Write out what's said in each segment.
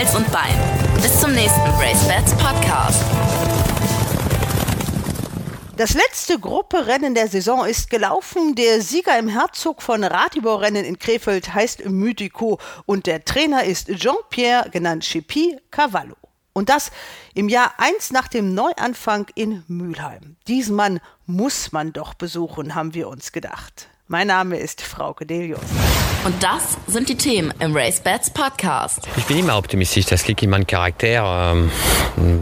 Hals und Bein. Bis zum nächsten Brace Bats Podcast. Das letzte Grupperennen der Saison ist gelaufen. Der Sieger im Herzog von Ratibor-Rennen in Krefeld heißt Mythico und der Trainer ist Jean-Pierre, genannt Chipi Cavallo. Und das im Jahr eins nach dem Neuanfang in Mülheim. Diesen Mann muss man doch besuchen, haben wir uns gedacht. Mein Name ist Frauke Delius. Und das sind die Themen im Race Bats Podcast. Ich bin immer optimistisch, das liegt in meinem Charakter. Ähm,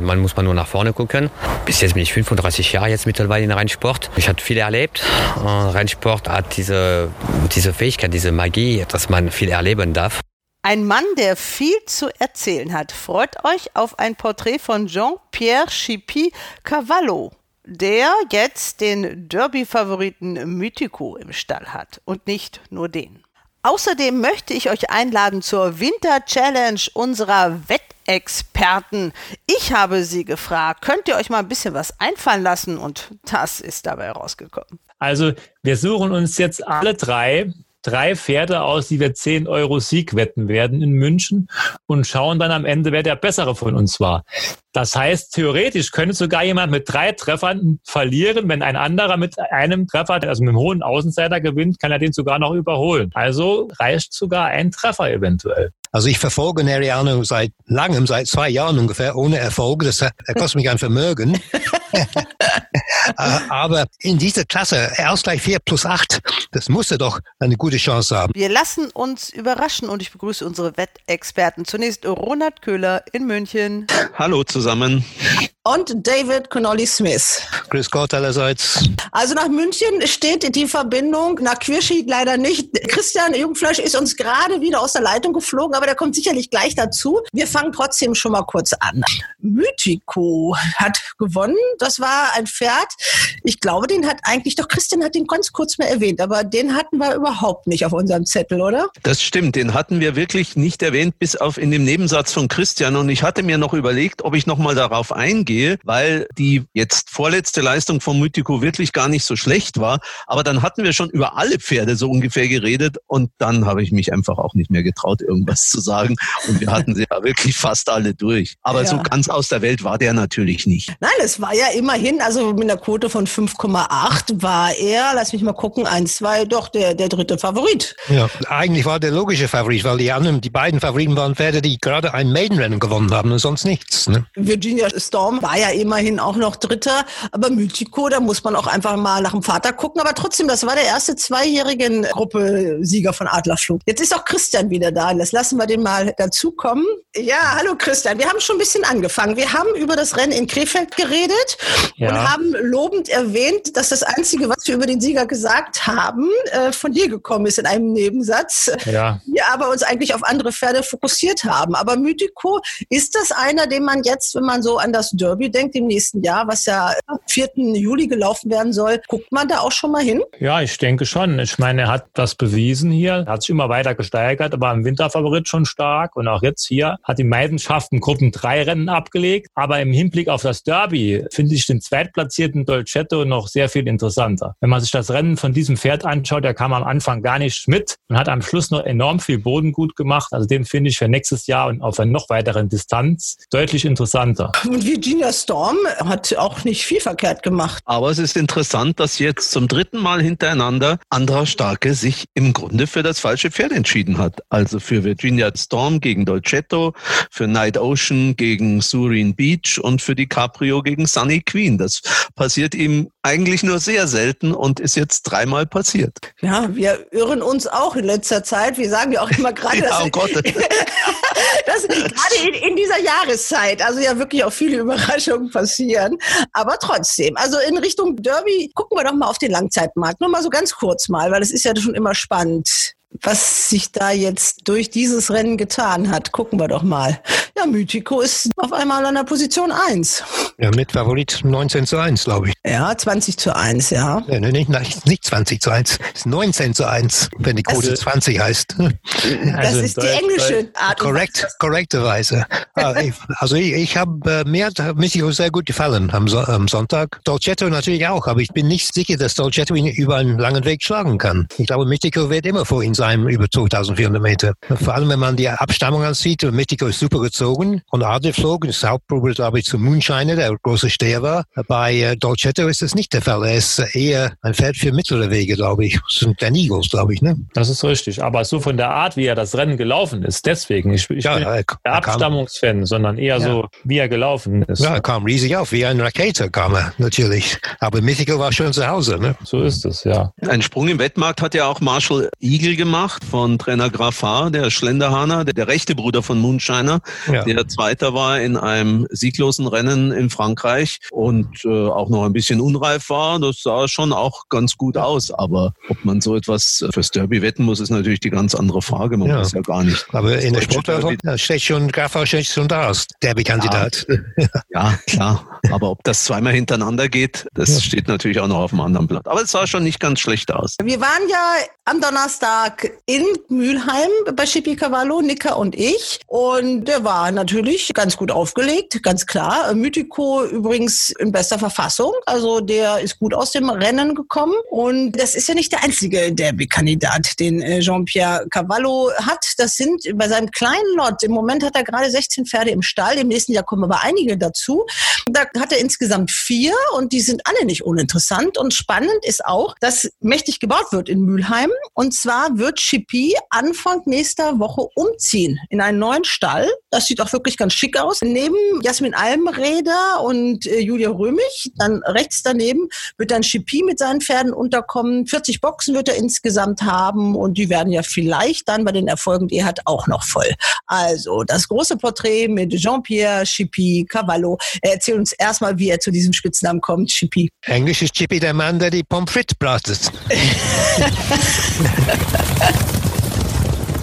man muss mal nur nach vorne gucken. Bis jetzt bin ich 35 Jahre jetzt mittlerweile in Rennsport. Ich habe viel erlebt. Äh, Rennsport hat diese, diese Fähigkeit, diese Magie, dass man viel erleben darf. Ein Mann, der viel zu erzählen hat. Freut euch auf ein Porträt von Jean-Pierre Chipi Cavallo der jetzt den Derby-Favoriten Mythico im Stall hat. Und nicht nur den. Außerdem möchte ich euch einladen zur Winter Challenge unserer Wettexperten. Ich habe sie gefragt, könnt ihr euch mal ein bisschen was einfallen lassen? Und das ist dabei rausgekommen. Also wir suchen uns jetzt alle drei drei Pferde aus, die wir 10 Euro Sieg wetten werden in München und schauen dann am Ende, wer der bessere von uns war. Das heißt, theoretisch könnte sogar jemand mit drei Treffern verlieren. Wenn ein anderer mit einem Treffer, also mit einem hohen Außenseiter gewinnt, kann er den sogar noch überholen. Also reicht sogar ein Treffer eventuell. Also ich verfolge Neriano seit langem, seit zwei Jahren ungefähr, ohne Erfolg. Das kostet mich ein Vermögen. Äh, aber in dieser Klasse, Ausgleich 4 plus 8, das muss er doch eine gute Chance haben. Wir lassen uns überraschen und ich begrüße unsere Wettexperten. Zunächst Ronald Köhler in München. Hallo zusammen und David Connolly Smith. Grüß Gott allerseits. Also nach München steht die Verbindung, nach Queerschied leider nicht. Christian Jungfleisch ist uns gerade wieder aus der Leitung geflogen, aber der kommt sicherlich gleich dazu. Wir fangen trotzdem schon mal kurz an. Mythico hat gewonnen. Das war ein Pferd. Ich glaube, den hat eigentlich, doch Christian hat den ganz kurz mal erwähnt, aber den hatten wir überhaupt nicht auf unserem Zettel, oder? Das stimmt, den hatten wir wirklich nicht erwähnt, bis auf in dem Nebensatz von Christian. Und ich hatte mir noch überlegt, ob ich noch mal darauf eingehe weil die jetzt vorletzte Leistung von Mythico wirklich gar nicht so schlecht war. Aber dann hatten wir schon über alle Pferde so ungefähr geredet und dann habe ich mich einfach auch nicht mehr getraut, irgendwas zu sagen. Und wir hatten sie ja wirklich fast alle durch. Aber ja. so ganz aus der Welt war der natürlich nicht. Nein, es war ja immerhin, also mit einer Quote von 5,8 war er, lass mich mal gucken, 1, 2, doch der, der dritte Favorit. Ja, eigentlich war der logische Favorit, weil die anderen, die beiden Favoriten waren Pferde, die gerade ein Maidenrennen gewonnen haben und sonst nichts. Ne? Virginia Storm war ja immerhin auch noch Dritter. Aber Mythico, da muss man auch einfach mal nach dem Vater gucken. Aber trotzdem, das war der erste zweijährigen Gruppe-Sieger von Adlerflug. Jetzt ist auch Christian wieder da. Das lassen wir den mal dazukommen. Ja, hallo Christian. Wir haben schon ein bisschen angefangen. Wir haben über das Rennen in Krefeld geredet ja. und haben lobend erwähnt, dass das Einzige, was wir über den Sieger gesagt haben, äh, von dir gekommen ist in einem Nebensatz. Ja. Wir aber uns eigentlich auf andere Pferde fokussiert haben. Aber Mythico, ist das einer, den man jetzt, wenn man so an das Derby denkt im nächsten Jahr, was ja am 4. Juli gelaufen werden soll, guckt man da auch schon mal hin? Ja, ich denke schon. Ich meine, er hat das bewiesen hier, er hat sich immer weiter gesteigert, aber im Winterfavorit schon stark und auch jetzt hier hat die Meidenschaften Gruppen 3 Rennen abgelegt, aber im Hinblick auf das Derby finde ich den zweitplatzierten Dolcetto noch sehr viel interessanter. Wenn man sich das Rennen von diesem Pferd anschaut, der kam am Anfang gar nicht mit und hat am Schluss noch enorm viel Boden gut gemacht. Also den finde ich für nächstes Jahr und auf einer noch weiteren Distanz deutlich interessanter. Und Virginia Storm hat auch nicht viel verkehrt gemacht. Aber es ist interessant, dass jetzt zum dritten Mal hintereinander Andra Starke sich im Grunde für das falsche Pferd entschieden hat. Also für Virginia Storm gegen Dolcetto, für Night Ocean gegen Sureen Beach und für die Caprio gegen Sunny Queen. Das passiert ihm eigentlich nur sehr selten und ist jetzt dreimal passiert. Ja, wir irren uns auch in letzter Zeit. Wir sagen ja auch immer gerade, ja, oh Gott. dass gerade in, in, dieser Jahreszeit, also ja wirklich auch viele Überraschungen passieren. Aber trotzdem, also in Richtung Derby, gucken wir doch mal auf den Langzeitmarkt. Nur mal so ganz kurz mal, weil es ist ja schon immer spannend was sich da jetzt durch dieses Rennen getan hat. Gucken wir doch mal. Ja, Mythico ist auf einmal an der Position 1. Ja, mit Favorit 19 zu 1, glaube ich. Ja, 20 zu 1, ja. ja nee, nicht, nicht 20 zu 1, es ist 19 zu 1, wenn die Quote das, 20 heißt. Das also ist die englische Art. Korrekt, korrekterweise. Ah, also ich, ich habe, äh, mir hat Mythico sehr gut gefallen am, so am Sonntag. Dolcetto natürlich auch, aber ich bin nicht sicher, dass Dolcetto ihn über einen langen Weg schlagen kann. Ich glaube, Mythico wird immer vor ihm sein, über 2400 Meter. Vor allem, wenn man die Abstammung ansieht, Mythico ist super gezogen geflogen. Von Adler flogen, das Hauptprobe, glaube ich, zum Moonshiner, der große Steher war. Bei äh, Dolcetto ist das nicht der Fall. Er ist eher ein Pferd für mittlere Wege, glaube ich. Das sind Dan Eagles, glaube ich, ne? Das ist richtig. Aber so von der Art, wie er das Rennen gelaufen ist, deswegen. Ich, ich Ja, bin er- der er kam- Abstammungsfan, sondern eher Ja. so, wie er gelaufen ist. Ja, er kam riesig auf, wie ein Rakete kam er, natürlich. Aber Mythical war schon zu Hause, ne? So ist es, ja. Ein Sprung im Wettmarkt hat ja auch Marshall Eagle gemacht von Trainer Grafar, der Schlenderhahner, der, der rechte Bruder von Moonshiner, Ja. der Zweiter war in einem sieglosen Rennen in Frankreich und äh, auch noch ein bisschen unreif war. Das sah schon auch ganz gut aus. Aber ob man so etwas fürs Derby wetten muss, ist natürlich die ganz andere Frage. Man Ja. weiß ja gar nicht. Aber in der da steht schon, Grafau steht schon da als Derby-Kandidat. Ja, klar. Aber ob das zweimal hintereinander geht, das steht natürlich auch noch auf dem anderen Blatt. Aber es sah schon nicht ganz schlecht aus. Wir waren ja am Donnerstag in Mülheim bei Schippi Cavallo, Nicker und ich. Und der war natürlich ganz gut aufgelegt, ganz klar. Mythico übrigens in bester Verfassung. Also der ist gut aus dem Rennen gekommen. Und das ist ja nicht der einzige Derby-Kandidat, den äh, Jean-Pierre Cavallo hat. Das sind bei seinem kleinen Lot, im Moment hat er gerade 16 Pferde im Stall. Im nächsten Jahr kommen aber einige dazu. Da hat er insgesamt vier und die sind alle nicht uninteressant. Und spannend ist auch, dass mächtig gebaut wird in Mülheim. Und zwar wird Chippy Anfang nächster Woche umziehen in einen neuen Stall. Das sieht auch wirklich ganz schick aus. Neben Jasmin Almreder und äh, Julia Römich, dann rechts daneben, wird dann Chippy mit seinen Pferden unterkommen. 40 Boxen wird er insgesamt haben und die werden ja vielleicht dann bei den Erfolgen, die er hat, auch noch voll. Also das große Porträt mit Jean-Pierre Chippy Cavallo. Er erzählt uns erstmal, wie er zu diesem Spitznamen kommt, Chippy. Englisch ist Chippy der Mann, der die Pommes frites bratet.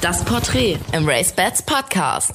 Das Porträt im Race Bats Podcast.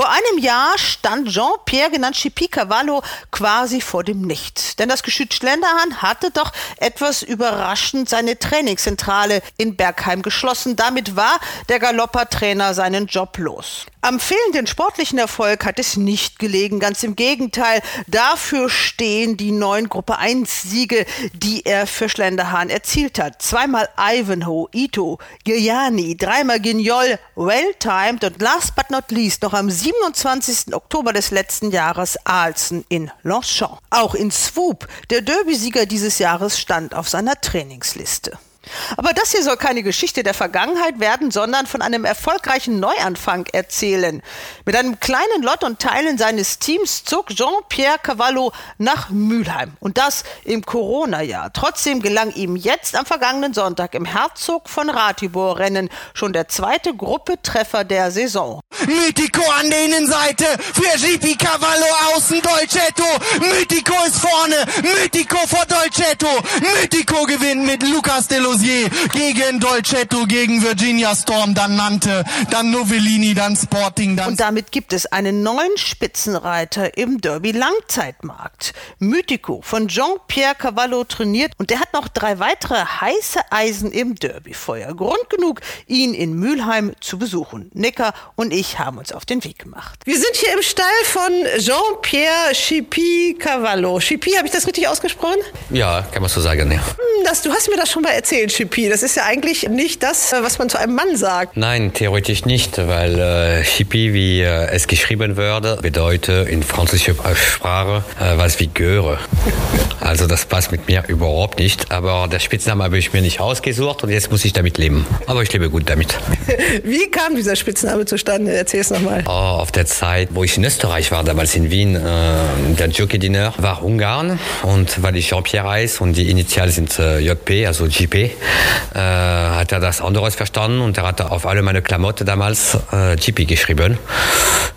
Vor einem Jahr stand Jean-Pierre, genannt Chippy Cavallo, quasi vor dem Nichts. Denn das Geschütz Schlenderhahn hatte doch etwas überraschend seine Trainingszentrale in Bergheim geschlossen. Damit war der Galoppertrainer seinen Job los. Am fehlenden sportlichen Erfolg hat es nicht gelegen, ganz im Gegenteil. Dafür stehen die neun Gruppe 1 Siege, die er für Schlenderhahn erzielt hat. Zweimal Ivanhoe, Ito, Giuliani, dreimal Guignol, well-timed und last but not least noch am 27. Oktober des letzten Jahres Alsen in Longchamp. Auch in Swoop, der Derby-Sieger dieses Jahres, stand auf seiner Trainingsliste. Aber das hier soll keine Geschichte der Vergangenheit werden, sondern von einem erfolgreichen Neuanfang erzählen. Mit einem kleinen Lot und Teilen seines Teams zog Jean-Pierre Cavallo nach Mülheim. Und das im Corona-Jahr. Trotzdem gelang ihm jetzt am vergangenen Sonntag im Herzog von Ratibor-Rennen schon der zweite Gruppetreffer der Saison. Mythico an der Innenseite für GP Cavallo außen Dolcetto. Mythico ist vorne. Mythico vor Dolcetto. Mythico gewinnt mit Lucas Delosier gegen Dolcetto, gegen Virginia Storm, dann Nante, dann Novellini, dann Sporting, dann... Und damit gibt es einen neuen Spitzenreiter im Derby Langzeitmarkt. Mythico von Jean-Pierre Cavallo trainiert und der hat noch drei weitere heiße Eisen im Derbyfeuer. Grund genug, ihn in Mülheim zu besuchen. Nicker und ich haben uns auf den Weg gemacht. Wir sind hier im Stall von Jean-Pierre Chippy Cavallo. Chippy, habe ich das richtig ausgesprochen? Ja, kann man so sagen, ja. Hm, Das, du hast mir das schon mal erzählt, Chippy. Das ist ja eigentlich nicht das, was man zu einem Mann sagt. Nein, theoretisch nicht, weil äh, Chippy, wie äh, es geschrieben wird, bedeutet in französischer Sprache äh, was wie Göre. Also das passt mit mir überhaupt nicht, aber der Spitzname habe ich mir nicht ausgesucht und jetzt muss ich damit leben. Aber ich lebe gut damit. Wie kam dieser Spitzname zustande? Erzähl es nochmal. Oh, auf der Zeit, wo ich in Österreich war, damals in Wien, äh, der Jockey-Dinner war Ungarn und weil ich Jean-Pierre heiße und die Initialen sind äh, JP, also GP, äh, hat er das anderes verstanden und er hat auf alle meine Klamotten damals äh, GP geschrieben.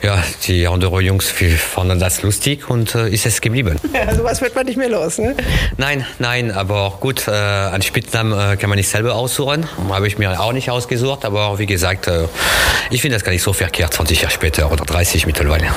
Ja, die anderen Jungs fanden das lustig und äh, ist es geblieben. Ja, sowas wird man nicht mehr los, ne? Nein, nein, aber gut, äh, einen Spitznamen äh, kann man nicht selber aussuchen. Habe ich mir auch nicht ausgesucht, aber wie gesagt, äh, ich finde das gar nicht so verkehrt, 20 Jahre später oder 30 mittlerweile.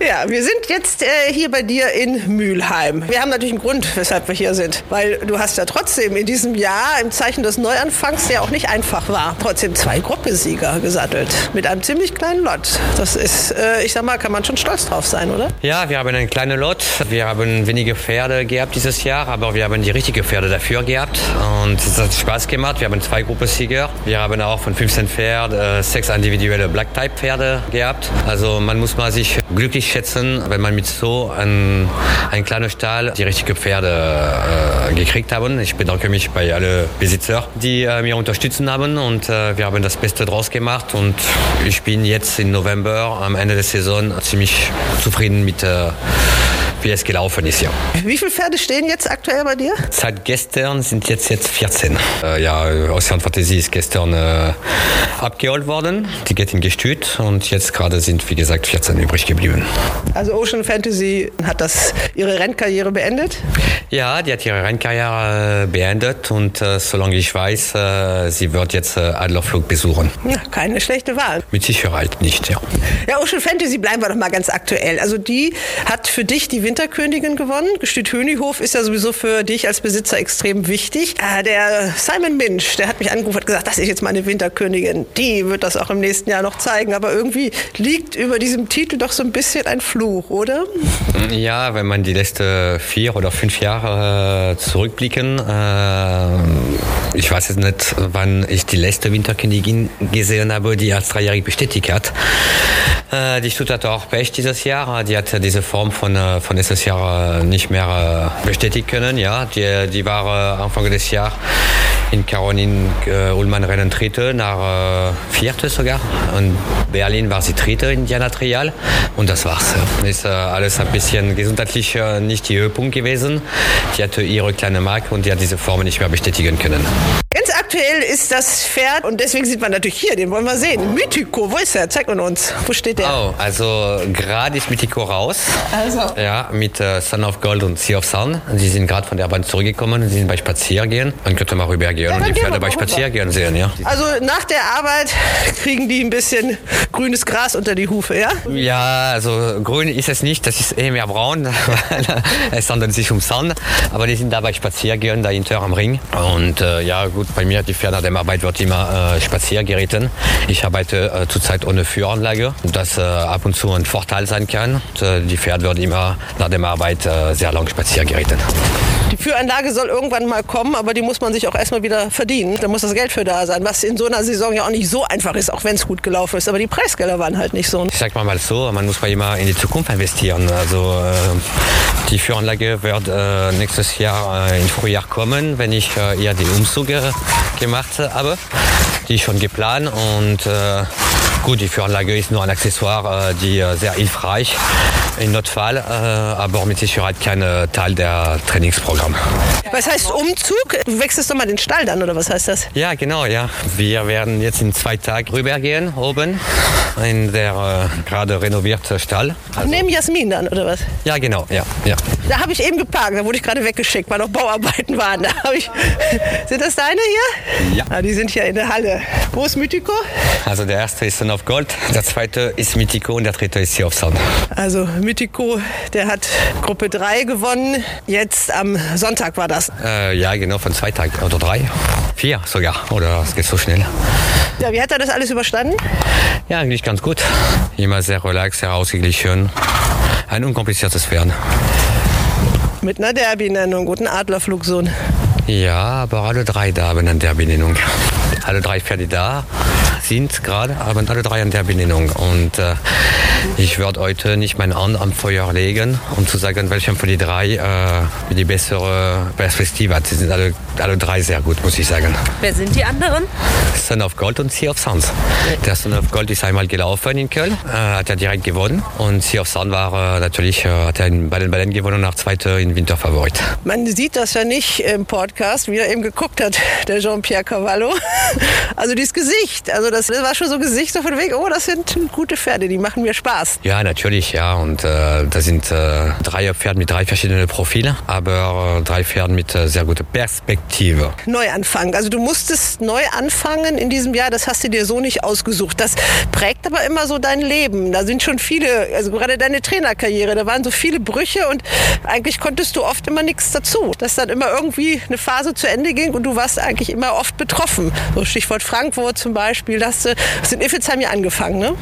Ja, wir sind jetzt äh, hier bei dir in Mülheim. Wir haben natürlich einen Grund, weshalb wir hier sind. Weil du hast ja trotzdem in diesem Jahr im Zeichen des Neuanfangs, der auch nicht einfach war. Trotzdem zwei Gruppensieger gesattelt mit einem ziemlich kleinen Lot. Das ist, äh, ich sag mal, kann man schon stolz drauf sein, oder? Ja, wir haben einen kleinen Lot. Wir haben wenige Pferde gehabt dieses Jahr, aber wir haben die richtigen Pferde dafür gehabt. Und es hat Spaß gemacht. Wir haben zwei Gruppensieger. Wir haben auch von 15 Pferden äh, sechs individuelle Black-Type-Pferde gehabt. Also man muss mal sich glücklich schätzen, wenn man mit so einem, einem kleinen Stall die richtigen Pferde äh, gekriegt haben. Ich bedanke mich bei allen Besitzer, die äh, mir unterstützen haben und äh, wir haben das Beste draus gemacht und ich bin jetzt im November am Ende der Saison ziemlich zufrieden mit äh, wie es gelaufen ist, ja. Wie viele Pferde stehen jetzt aktuell bei dir? Seit gestern sind jetzt, jetzt 14. Äh, ja, Ocean Fantasy ist gestern äh, abgeholt worden. Die geht in Gestüt und jetzt gerade sind, wie gesagt, 14 übrig geblieben. Also Ocean Fantasy hat das ihre Rennkarriere beendet? Ja, die hat ihre Rennkarriere äh, beendet und äh, solange ich weiß, äh, sie wird jetzt äh, Adlerflug besuchen. Ja, keine schlechte Wahl. Mit Sicherheit nicht, ja. Ja, Ocean Fantasy bleiben wir doch mal ganz aktuell. Also die hat für dich die Winterkönigin gewonnen. Gestüt Hönihof ist ja sowieso für dich als Besitzer extrem wichtig. Äh, der Simon Minch, der hat mich angerufen und gesagt, das ist jetzt meine Winterkönigin. Die wird das auch im nächsten Jahr noch zeigen. Aber irgendwie liegt über diesem Titel doch so ein bisschen ein Fluch, oder? Ja, wenn man die letzten vier oder fünf Jahre äh, zurückblicken, äh, ich weiß jetzt nicht, wann ich die letzte Winterkönigin gesehen habe, die als dreijährig bestätigt hat. Äh, die Stuttgart auch Pech dieses Jahr. Die hat diese Form von, äh, von letztes Jahr äh, nicht mehr äh, bestätigen können. Ja, die, die war äh, Anfang des Jahres in Caroline äh, Ullmann Rennen Dritte, nach äh, Vierte sogar. Und Berlin war sie Dritte in Diana Trial. Und das war's. Ist äh, alles ein bisschen gesundheitlich äh, nicht die Höhepunkt gewesen. Die hatte ihre kleine Marke und die hat diese Form nicht mehr bestätigen können. Ganz aktuell ist das Pferd und deswegen sieht man natürlich hier, den wollen wir sehen. Mythico, wo ist er? Zeig mal uns. Wo steht der? Oh, also gerade ist Mythico raus. Also. Ja, mit äh, Sun of Gold und Sea of Sun. Sie sind gerade von der Bahn zurückgekommen. Sie sind bei Spaziergehen. Man könnte mal rübergehen Ja, und dann die Pferde bei. Spaziergehen sehen, ja. Also nach der Arbeit kriegen die ein bisschen grünes Gras unter die Hufe, ja? Ja, also grün ist es nicht, das ist eher mehr braun, weil es handelt sich um Sand. Aber die sind dabei Spaziergehen dahinter am Ring. Und äh, ja gut, bei mir die Pferde nach der Arbeit wird immer äh, geritten. Ich arbeite äh, zurzeit ohne Führanlage, das äh, ab und zu ein Vorteil sein kann. Und, äh, die Pferde wird immer nach der Arbeit äh, sehr lang spazieren geritten. Die Führanlage soll irgendwann mal kommen, aber die muss man sich auch erstmal wieder verdienen. Da muss das Geld für da sein, was in so einer Saison ja auch nicht so einfach ist, auch wenn es gut gelaufen ist. Aber die Preisgelder waren halt nicht so. Ich sag mal mal so, man muss mal immer in die Zukunft investieren. Also äh, die Führanlage wird äh, nächstes Jahr äh, im Frühjahr kommen, wenn ich äh, eher die Umzüge gemacht habe. Die schon geplant und äh, gut, die Führanlage ist nur ein Accessoire, äh, die äh, sehr hilfreich im Notfall, äh, aber mit Sicherheit kein Teil der Trainingsprogramm. Was heißt Umzug? Du wechselst doch mal den Stall dann, oder was heißt das? Ja, genau, ja. Wir werden jetzt in zwei Tagen rübergehen, oben, in der äh, gerade renovierte Stall. Also, Neben Jasmin dann, oder was? ja, genau, ja, ja. Da habe ich eben geparkt, da wurde ich gerade weggeschickt, weil noch Bauarbeiten waren. Da ich. Sind das deine hier? Ja. Ah, die sind hier in der Halle. Wo ist Mythico? Also der erste ist Son of Gold, der zweite ist Mythico und der dritte ist Sea of Sound. Also Mythico, der hat Gruppe 3 gewonnen. Jetzt am Sonntag war das. Äh, ja, genau, von zwei Tagen oder drei. Vier sogar, oder es geht so schnell. Ja, wie hat er das alles überstanden? Ja, eigentlich ganz gut. Immer sehr relaxed, sehr ausgeglichen. Ein unkompliziertes Pferd. Mit einer Derby-Nennung, guten Adlerflugsohn. Ja, aber alle drei da haben eine Derby-Nennung. Alle drei Pferde da sind gerade, haben alle drei eine Derby-Nennung. Und äh, ich werde heute nicht meine Hand am Feuer legen, um zu sagen, welcher von den drei äh, die bessere Perspektive hat. Sie sind alle, alle drei sehr gut, muss ich sagen. Wer sind die anderen? Son of Gold und Sea of Suns. Der Son of Gold ist einmal gelaufen in Köln, äh, hat er direkt gewonnen. Und Sea of Sun war äh, natürlich, äh, hat er in beiden Bällen gewonnen, nach zweiter in Winterfavorit. Man sieht das ja nicht im Podcast, wie er eben geguckt hat, der Jean-Pierre Cavallo. Also dieses Gesicht, also das war schon so Gesicht so von wegen, oh, das sind gute Pferde, die machen mir Spaß. Spaß. Ja, natürlich, ja. Und äh, das sind äh, drei Pferde mit drei verschiedenen Profilen, aber äh, drei Pferde mit äh, sehr guter Perspektive. Neuanfang. Also du musstest neu anfangen in diesem Jahr, das hast du dir so nicht ausgesucht. Das prägt aber immer so dein Leben. Da sind schon viele, also gerade deine Trainerkarriere, da waren so viele Brüche und eigentlich konntest du oft immer nichts dazu. Dass dann immer irgendwie eine Phase zu Ende ging und du warst eigentlich immer oft betroffen. So Stichwort Frankfurt zum Beispiel, da hast du hast in Iffelsheim ja angefangen, ne?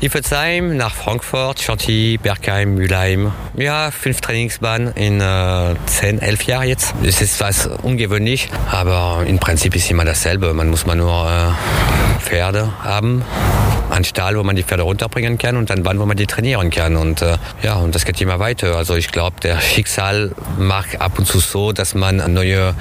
Iffelsheim, nach Frankfurt, Chantilly, Bergheim, Mülheim. Ja, fünf Trainingsbahnen in äh, zehn, elf Jahren jetzt. Es ist was ungewöhnlich, aber im Prinzip ist immer dasselbe. Man muss mal nur äh, Pferde haben, einen Stall, wo man die Pferde runterbringen kann und dann Bahn, wo man die trainieren kann. Und äh, ja, und das geht immer weiter. Also ich glaube, der Schicksal macht ab und zu so, dass man neue,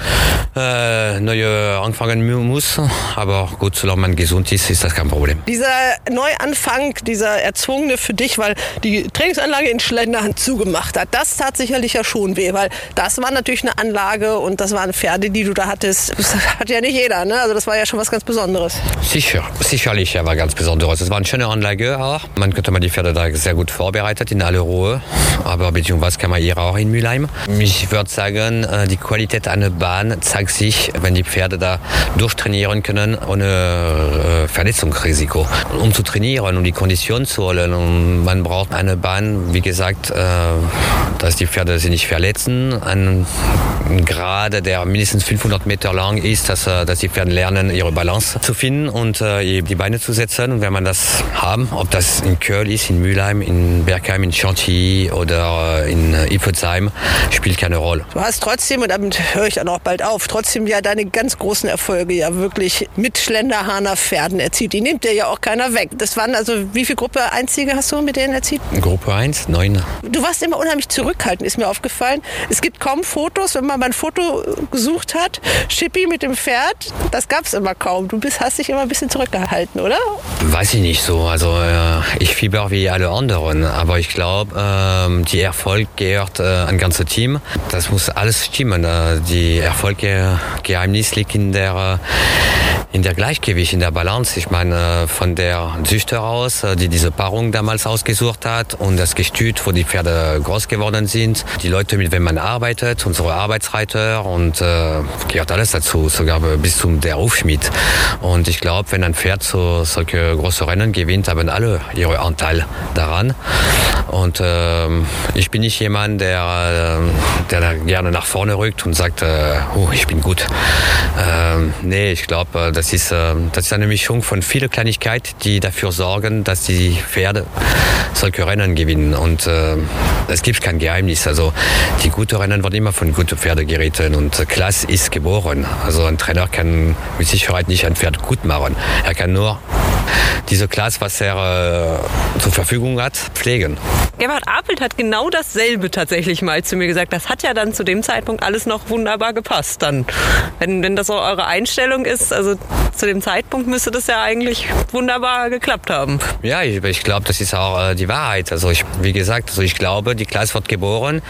äh, neue anfangen muss. Aber gut, solange man gesund ist, ist das kein Problem. Dieser Neuanfang, dieser erzwungene für dich, weil die Trainingsanlage in Schlenderhand zugemacht hat, das tat sicherlich ja schon weh, weil das war natürlich eine Anlage und das waren Pferde, die du da hattest. Das hat ja nicht jeder, ne? Also das war ja schon was ganz Besonderes. Sicher, sicherlich, ja, war ganz Besonderes. Es war eine schöne Anlage auch. Man könnte mal die Pferde da sehr gut vorbereitet in aller Ruhe, aber beziehungsweise kann man hier auch in Mülheim. Ich würde sagen, äh, die Qualität einer Bahn zeigt sich, wenn die Pferde da durchtrainieren können ohne äh, Verletzungsrisiko. Um zu trainieren, um die Kondition zu holen, und man braucht eine Bahn, wie gesagt, äh, dass die Pferde sich nicht verletzen, einen Gerade, der mindestens 500 Meter lang ist, dass, dass die Pferde lernen, ihre Balance zu finden und die Beine zu setzen. Und wenn man das haben, ob das in Köln ist, in Mülheim, in Bergheim, in Chantilly oder in Iffelsheim, spielt keine Rolle. Du hast trotzdem, und damit höre ich dann auch bald auf, trotzdem ja deine ganz großen Erfolge ja wirklich mit Schlenderhahner Pferden erzielt. Die nimmt dir ja auch keiner weg. Das waren also, wie viel Gruppe Einzige hast du mit denen erzielt? Gruppe 1, 9. Du warst immer unheimlich zurückhaltend, ist mir aufgefallen. Es gibt kaum Fotos, wenn man mal ein Foto gesucht hat. Schippi mit dem Pferd, das gab es immer kaum. Du bist, hast dich immer ein bisschen zurückgehalten, oder? Weiß ich nicht so. Also äh, ich fieber wie alle anderen, aber ich glaube, äh, die Erfolg gehört äh, ein ganzes Team. Das muss alles stimmen. Äh, die Erfolgsgeheimnis liegt in der in der Gleichgewicht, in der Balance. Ich meine, von der Züchter aus, die diese Paarung damals ausgesucht hat und das Gestüt, wo die Pferde groß geworden sind, die Leute, mit denen man arbeitet, unsere Arbeitsreiter und äh, gehört alles dazu, sogar bis zum der Aufschmied. Und ich glaube, wenn ein Pferd so solche große Rennen gewinnt, haben alle ihre Anteil daran. Und äh, ich bin nicht jemand, der, der da gerne nach vorne rückt und sagt, äh, oh, ich bin gut. Ähm, nee, ich glaube, das ist, äh, das ist eine Mischung von vielen Kleinigkeiten, die dafür sorgen, dass die Pferde solche Rennen gewinnen. Und äh, es gibt kein Geheimnis. Also die guten Rennen werden immer von guten Pferden geritten und Klasse ist geboren. Also ein Trainer kann mit Sicherheit nicht ein Pferd gut machen. Er kann nur diese Klasse, was er äh, zur Verfügung hat, pflegen. Gerhard Apelt hat genau dasselbe tatsächlich mal zu mir gesagt. Das hat ja dann zu dem Zeitpunkt alles noch wunderbar gepasst. Dann, wenn, wenn das so eure Einstellung ist, also zu dem Zeitpunkt müsste das ja eigentlich wunderbar geklappt haben. Ja, ich, ich glaube, das ist auch äh, die Wahrheit. Also ich, wie gesagt, also ich glaube, die Klasse wird geboren.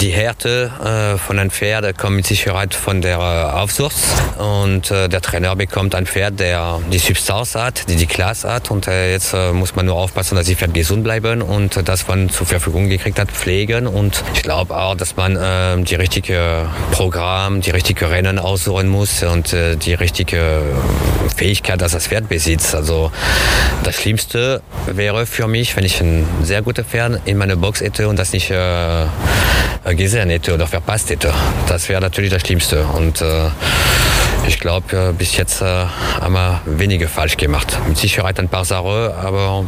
Die Härte äh, von einem Pferd kommt mit Sicherheit von der äh, Aufsucht und äh, der Trainer bekommt ein Pferd, der die Substanz hat, die die Klasse hat und äh, jetzt äh, muss man nur aufpassen, dass die Pferde gesund bleiben und das man zur Verfügung gekriegt hat, pflegen und ich glaube auch, dass man äh, die richtige Programm, die richtige Rennen aussuchen muss und äh, die richtige Fähigkeit, dass das Pferd besitzt. Also das Schlimmste wäre für mich, wenn ich ein sehr gutes Pferd in meiner Box hätte und das nicht äh, gesehen hätte oder verpasst hätte. Das wäre natürlich das Schlimmste und äh, ich glaube, bis jetzt äh, haben wir wenige falsch gemacht. Mit Sicherheit ein paar Sachen, aber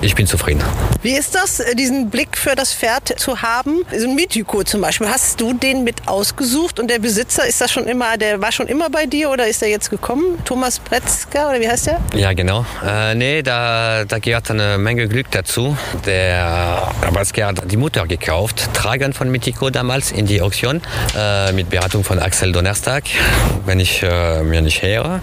ich bin zufrieden. Wie ist das, diesen Blick für das Pferd zu haben? So ein Mythico zum Beispiel, hast du den mit ausgesucht und der Besitzer, ist das schon immer, der war schon immer bei dir oder ist er jetzt gekommen? Thomas Pretzka oder wie heißt der? Ja, genau. Äh, nee, da, da gehört eine Menge Glück dazu. Der Rabatzke hat die Mutter gekauft, tragen von Mythico damals in die Auktion, äh, mit Beratung von Axel Donnerstag. Wenn ich äh, äh, mir nicht her.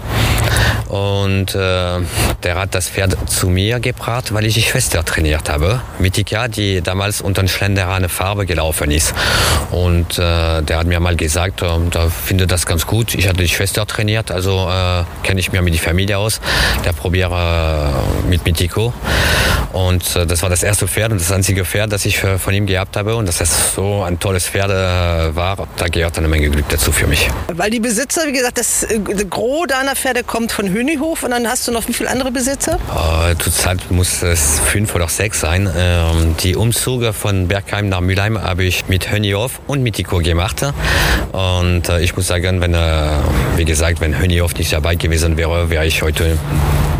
Und äh, der hat das Pferd zu mir gebracht, weil ich die Schwester trainiert habe. Mitika, die damals unter eine Farbe gelaufen ist. Und äh, der hat mir mal gesagt, äh, da finde das ganz gut. Ich hatte die Schwester trainiert, also äh, kenne ich mir mit die Familie aus. Der probiere äh, mit Mitiko. Und äh, das war das erste Pferd und das einzige Pferd, das ich äh, von ihm gehabt habe. Und dass das so ein tolles Pferd war, da gehört eine Menge Glück dazu für mich. Weil die Besitzer, wie gesagt, das äh, Gros deiner Pferde kommt von Hönihof und dann hast du noch wie viele andere Besitzer? Äh, zurzeit muss es fünf oder sechs sein. Ähm, die Umzüge von Bergheim nach Mülheim habe ich mit Hönihof und mit Tico gemacht. Und äh, ich muss sagen, wenn, äh, wie gesagt, wenn Hönihof nicht dabei gewesen wäre, wäre ich heute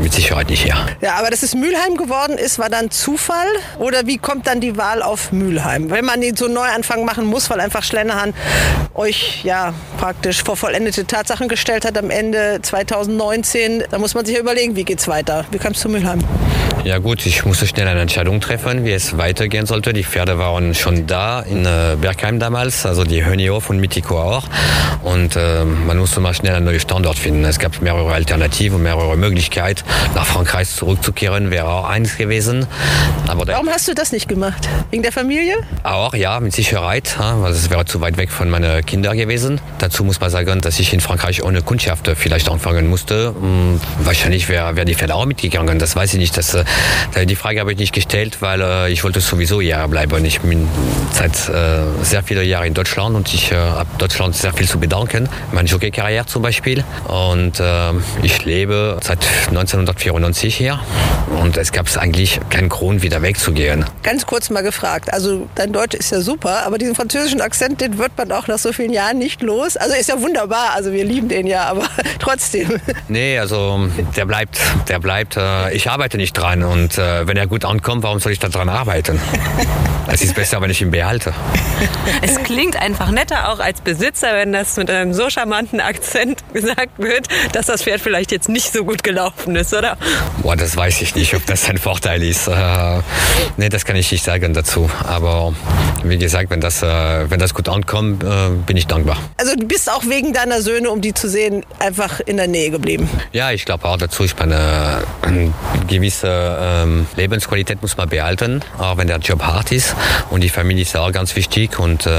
mit Sicherheit nicht hier. Ja, aber dass es Mülheim geworden ist, war dann Zufall? Oder wie kommt dann die Wahl auf Mülheim? Wenn man so einen Neuanfang machen muss, weil einfach Schlennerhahn euch ja praktisch vor vollendete Tatsachen gestellt hat am Ende 2019, da muss man sich ja überlegen, wie geht's weiter? Wie kamst du zu Mülheim? Ja gut, ich musste schnell eine Entscheidung treffen, wie es weitergehen sollte. Die Pferde waren schon da in äh, Bergheim damals, also die Hönihof und Mitiko auch. Und äh, man musste mal schnell einen neuen Standort finden. Es gab mehrere Alternativen, mehrere Möglichkeiten. Nach Frankreich zurückzukehren wäre auch eins gewesen. Aber Warum hast du das nicht gemacht? Wegen der Familie? auch, ja, mit Sicherheit, weil es wäre zu weit weg von meinen Kindern gewesen. Dazu muss man sagen, dass ich in Frankreich ohne Kundschaft vielleicht anfangen musste. Hm, Wahrscheinlich wäre wär die Pferde auch mitgegangen, das weiß ich nicht. Das, äh, die Frage habe ich nicht gestellt, weil äh, ich wollte sowieso hier bleiben. Ich bin seit äh, sehr vielen Jahren in Deutschland und ich habe Deutschland sehr viel zu bedanken. Meine Jockey-Karriere zum Beispiel. Und äh, ich lebe seit 1994 hier und es gab eigentlich keinen Grund, wieder wegzugehen. Ganz kurz mal gefragt. Also dein Deutsch ist ja super, aber diesen französischen Akzent, den wird man auch nach so vielen Jahren nicht los. Also ist ja wunderbar, also wir lieben den ja, aber trotzdem. Nee, also der bleibt, der bleibt. Äh, ich arbeite nicht dran und äh, wenn er gut ankommt, warum soll ich da dran arbeiten? Es ist besser, wenn ich ihn behalte. Es klingt einfach netter auch als Besitzer, wenn das mit einem so charmanten Akzent gesagt wird, dass das Pferd vielleicht jetzt nicht so gut gelaufen ist, oder? Boah, das weiß ich nicht, ob das ein Vorteil ist. Äh, nee, das kann ich nicht sagen dazu. Aber wie gesagt, wenn das, äh, wenn das gut ankommt, äh, bin ich dankbar. Also du bist auch wegen deiner Söhne, um die zu sehen, einfach in der Nähe geblieben. Ja, ich glaube auch dazu, ich meine, eine gewisse ähm, Lebensqualität muss man behalten, auch wenn der Job hart ist. Und die Familie ist auch ganz wichtig und äh,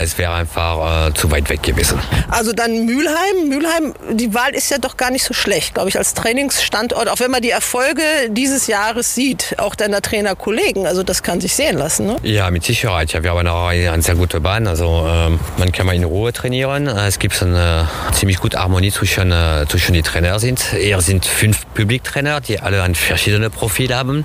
es wäre einfach äh, zu weit weg gewesen. Also dann Mülheim. Mülheim, die Wahl ist ja doch gar nicht so schlecht, glaube ich, als Trainingsstandort. Auch wenn man die Erfolge dieses Jahres sieht, auch deiner Trainerkollegen. Also das kann sich sehen lassen. Ne? Ja, mit Sicherheit. Ja, wir haben auch eine, sehr gute Bahn. Also ähm, man kann mal in Ruhe trainieren. Es gibt eine ziemlich gute Harmonie zwischen, äh, zwischen die Trainer sind. Eher sind fünf Publiktrainer, die alle ein verschiedenes Profil haben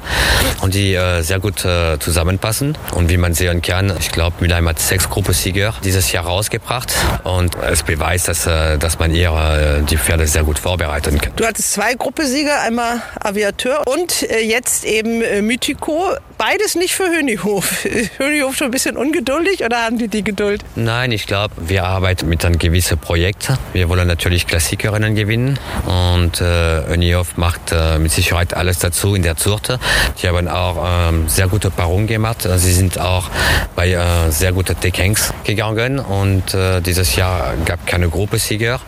und die äh, sehr gut äh, zusammenpassen. Und wie man sehen kann, ich glaube, Mülheim hat sechs Gruppensieger dieses Jahr rausgebracht und es beweist, dass, äh, dass man eher äh, die Pferde sehr gut vorbereiten kann. Du hattest zwei Gruppensieger, einmal Aviateur und äh, jetzt eben äh, Mythico. Beides nicht für Hönihof. Ist Hönihof schon ein bisschen ungeduldig oder haben die die Geduld? Nein, ich glaube, wir arbeiten mit einem gewissen Projekt. Wir wollen natürlich Klassikerinnen gewinnen und äh, Önioff macht äh, mit Sicherheit alles dazu in der Zurte. Die haben auch ähm, sehr gute Paarungen gemacht. Sie sind auch bei äh, sehr guten Deckhängs gegangen und äh, dieses Jahr gab keine Gruppensieger.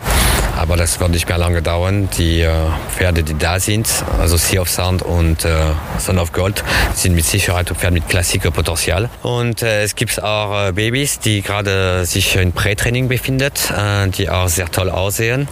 Aber das wird nicht mehr lange dauern. Die äh, Pferde, die da sind, also Sea of Sound und äh, Son of Gold, sind mit Sicherheit Pferde mit Klassikerpotenzial. Und äh, es gibt auch äh, Babys, die gerade sich in Prätraining befindet, äh, die auch sehr toll aussehen.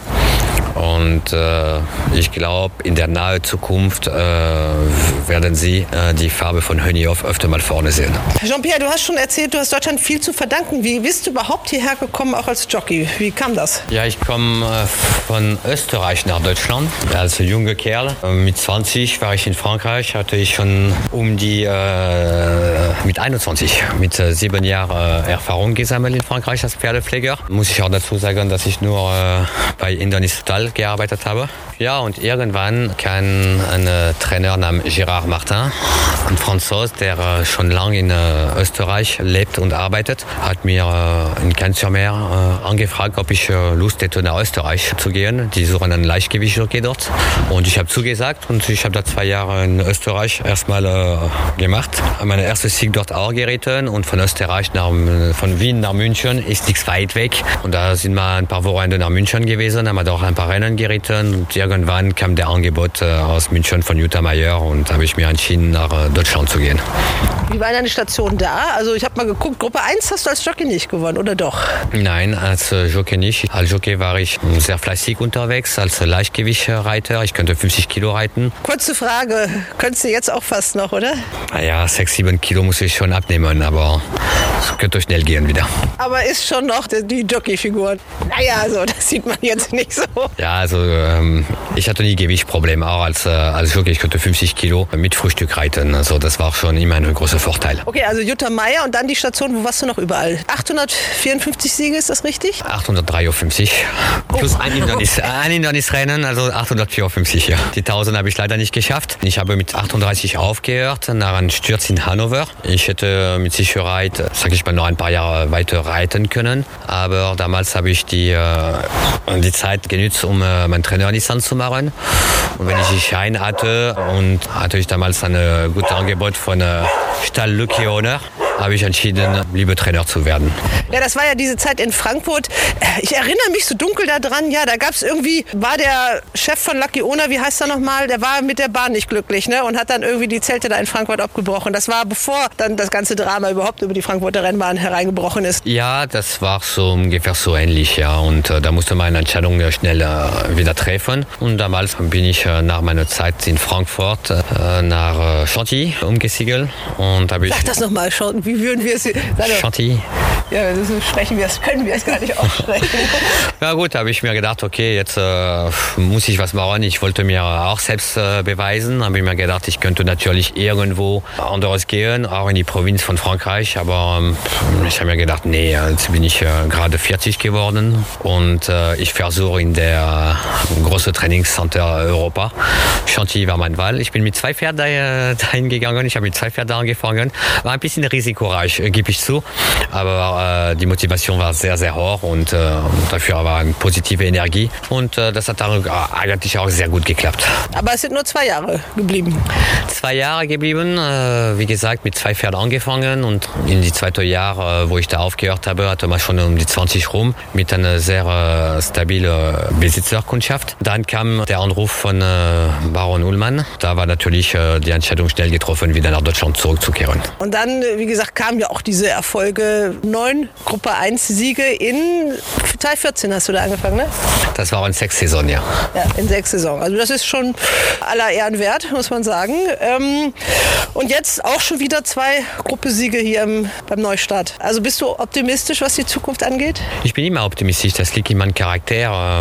Und äh, ich glaube, in der nahen Zukunft äh, werden Sie äh, die Farbe von Hönioff öfter mal vorne sehen. Jean-Pierre, du hast schon erzählt, du hast Deutschland viel zu verdanken. Wie bist du überhaupt hierher gekommen, auch als Jockey? Wie kam das? Ja, ich komme äh, von Österreich nach Deutschland als junger Kerl. Äh, Mit 20 war ich in Frankreich, hatte ich schon um die, äh, mit 21, mit sieben Jahren Erfahrung gesammelt in Frankreich als Pferdepfleger. Muss ich auch dazu sagen, dass ich nur bei Indonis Total Gearbeitet habe. Ja, und irgendwann kam ein Trainer namens Gérard Martin, ein Franzose, der schon lange in äh, Österreich lebt und arbeitet, hat mir äh, in Cannes-sur-Mer äh, angefragt, ob ich Lust hätte, nach Österreich zu gehen. Die suchen einen Leichtgewichtsjockey dort. Und ich habe zugesagt und ich habe da zwei Jahre in Österreich erstmal gemacht. Meine erste Sieg dort auch geritten und von Österreich nach, von Wien nach München ist nichts weit weg. Und da sind wir ein paar Wochen nach München gewesen, haben wir doch ein paar Rennen geritten und irgendwann kam der Angebot äh, aus München von Jutta Meyer und habe ich mir entschieden, nach äh, Deutschland zu gehen. Wie war deine Station da? Also ich habe mal geguckt, Gruppe 1 hast du als Jockey nicht gewonnen, oder doch? Nein, als äh, Jockey nicht. Als Jockey war ich sehr fleißig unterwegs, als Leichtgewichtsreiter. Ich könnte 50 Kilo reiten. Kurze Frage, könntest du jetzt auch fast noch, oder? Naja, 6, 7 Kilo muss ich schon abnehmen, aber es könnte schnell gehen wieder. Aber ist schon noch die, die Jockey-Figur. Naja, also das sieht man jetzt nicht so. Ja, also ähm, ich hatte nie Gewichtsprobleme, auch als, äh, als Jockey. Ich könnte 50 Kilo mit Frühstück reiten. Also das war schon immer ein großer Vorteil. Okay, also Jutta Meier und dann die Station, wo warst du noch überall? 854 Siege, ist das richtig? 853 plus ein, Hindernis, ein Hindernisrennen, also 854. Ja. Die 1000 habe ich leider nicht geschafft. Ich habe mit 38 aufgehört nach einem Sturz in Hannover. Ich hätte mit Sicherheit, sage ich mal, noch ein paar Jahre weiter reiten können. Aber damals habe ich die, äh, die Zeit genützt, um äh, meinen Trainerlizenz zu machen. Und wenn ich die Schein hatte und hatte ich damals ein äh, gutes Angebot von äh, Stall Lucky Honor, habe ich entschieden, lieber Trainer zu werden. Ja, das war ja diese Zeit in Frankfurt. Ich erinnere mich so dunkel daran, ja, da gab es irgendwie, war der Chef von Lucky Ona, wie heißt er nochmal, der war mit der Bahn nicht glücklich ne? und hat dann irgendwie die Zelte da in Frankfurt abgebrochen. Das war bevor dann das ganze Drama überhaupt über die Frankfurter Rennbahn hereingebrochen ist. Ja, das war so ungefähr so ähnlich, ja. Und äh, da musste man eine Entscheidung schnell wieder treffen. Und damals bin ich äh, nach meiner Zeit in Frankfurt äh, nach äh, Chantilly umgesiedelt. Und habe ich Sag das nochmal, wie würden wir es... Chantilly. Ja, so sprechen wir es, können wir es gar nicht aussprechen. Ja gut, habe ich mir gedacht, okay, jetzt äh, muss ich was machen. Ich wollte mir auch selbst äh, beweisen. Habe ich mir gedacht, ich könnte natürlich irgendwo anderes gehen, auch in die Provinz von Frankreich. Aber ähm, ich habe mir gedacht, nee, jetzt bin ich äh, gerade 40 geworden und äh, ich versuche in der großen Trainingscenter Europa. Chantilly war mein Wahl. Ich bin mit zwei Pferden äh, dahin gegangen. Ich habe mit zwei Pferden angefangen. War ein bisschen risikoreich, äh, gebe ich zu. Aber äh, die Motivation war sehr, sehr hoch und äh, dafür war eine positive Energie. Und äh, das hat dann äh, eigentlich auch sehr gut geklappt. Aber es sind nur zwei Jahre geblieben. Zwei Jahre geblieben, äh, wie gesagt, mit zwei Pferden angefangen und in die zweite Jahr, äh, wo ich da aufgehört habe, hatte man schon um die 20 rum mit einer sehr äh, stabile Besitzerkundschaft. Dann kam der Anruf von äh, Baron Ullmann. Da war natürlich äh, die Entscheidung schnell getroffen, wieder nach Deutschland zurückzukehren. Und dann, äh, wie gesagt, kamen ja auch diese Erfolge. Neun Gruppe 1 Siege in 2014 hast du da angefangen, ne? Das war in sechs Saison, ja. Ja, in sechs Saison. Also das ist schon aller Ehren wert, muss man sagen. Ähm, und jetzt auch schon wieder zwei Gruppesiege hier im, beim Neustart. Also bist du optimistisch, was die Zukunft angeht? Ich bin immer optimistisch. Das liegt in meinem Charakter.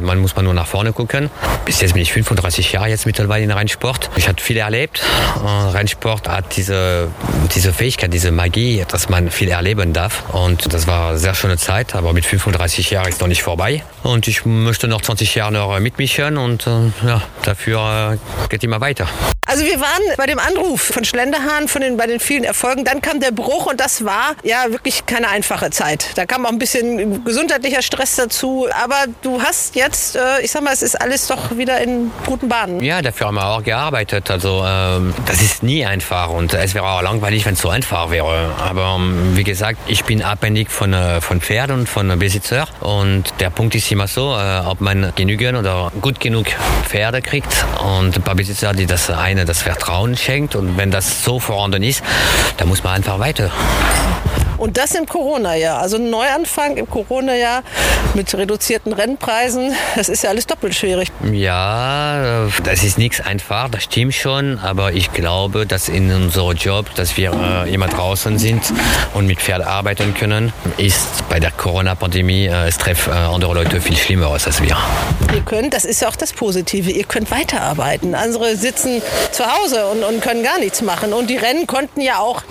Man muss mal nur nach vorne gucken. Bis jetzt bin ich 35 Jahre jetzt mittlerweile in Rennsport. Ich habe viel erlebt. Äh, Rennsport hat diese, diese Fähigkeit, diese Magie, dass man viel erleben darf. Und das war eine sehr schöne Zeit. Aber mit 35 Jahren ist noch nicht vorbei. Und ich möchte noch 20 Jahre noch mitmischen. Und äh, ja, dafür äh, geht immer weiter. Also wir waren bei dem Anruf von Schlenderhahn, von den, bei den vielen Erfolgen. Dann kam der Bruch und das war ja wirklich keine einfache Zeit. Da kam auch ein bisschen gesundheitlicher Stress dazu. Aber du hast jetzt, äh, ich sag mal, es ist alles doch wieder in guten Bahnen. Ja, dafür haben wir auch gearbeitet. Also ähm, das ist nie einfach und es wäre auch langweilig, wenn es so einfach wäre. Aber ähm, wie gesagt, ich bin abhängig von, äh, von Pferden und von Besitzer. Und der Punkt ist immer so, äh, ob man genügend oder gut genug Pferde kriegt. Und ein paar Besitzer, die das eine das Vertrauen schenkt. Und wenn das so vorhanden ist, dann muss man einfach weiter. Und das im Corona-Jahr. Also ein Neuanfang im Corona-Jahr mit reduzierten Rennpreisen. Das ist ja alles doppelt schwierig. Ja, das ist nichts einfach, das stimmt schon. Aber ich glaube, dass in unserem Job, dass wir äh, immer draußen sind und mit Pferd arbeiten können, ist bei der Corona-Pandemie, äh, es trifft äh, andere Leute viel schlimmer aus als wir. Ihr könnt, das ist ja auch das Positive, ihr könnt weiterarbeiten. Andere sitzen zu Hause und, und können gar nichts machen. Und die Rennen konnten ja auch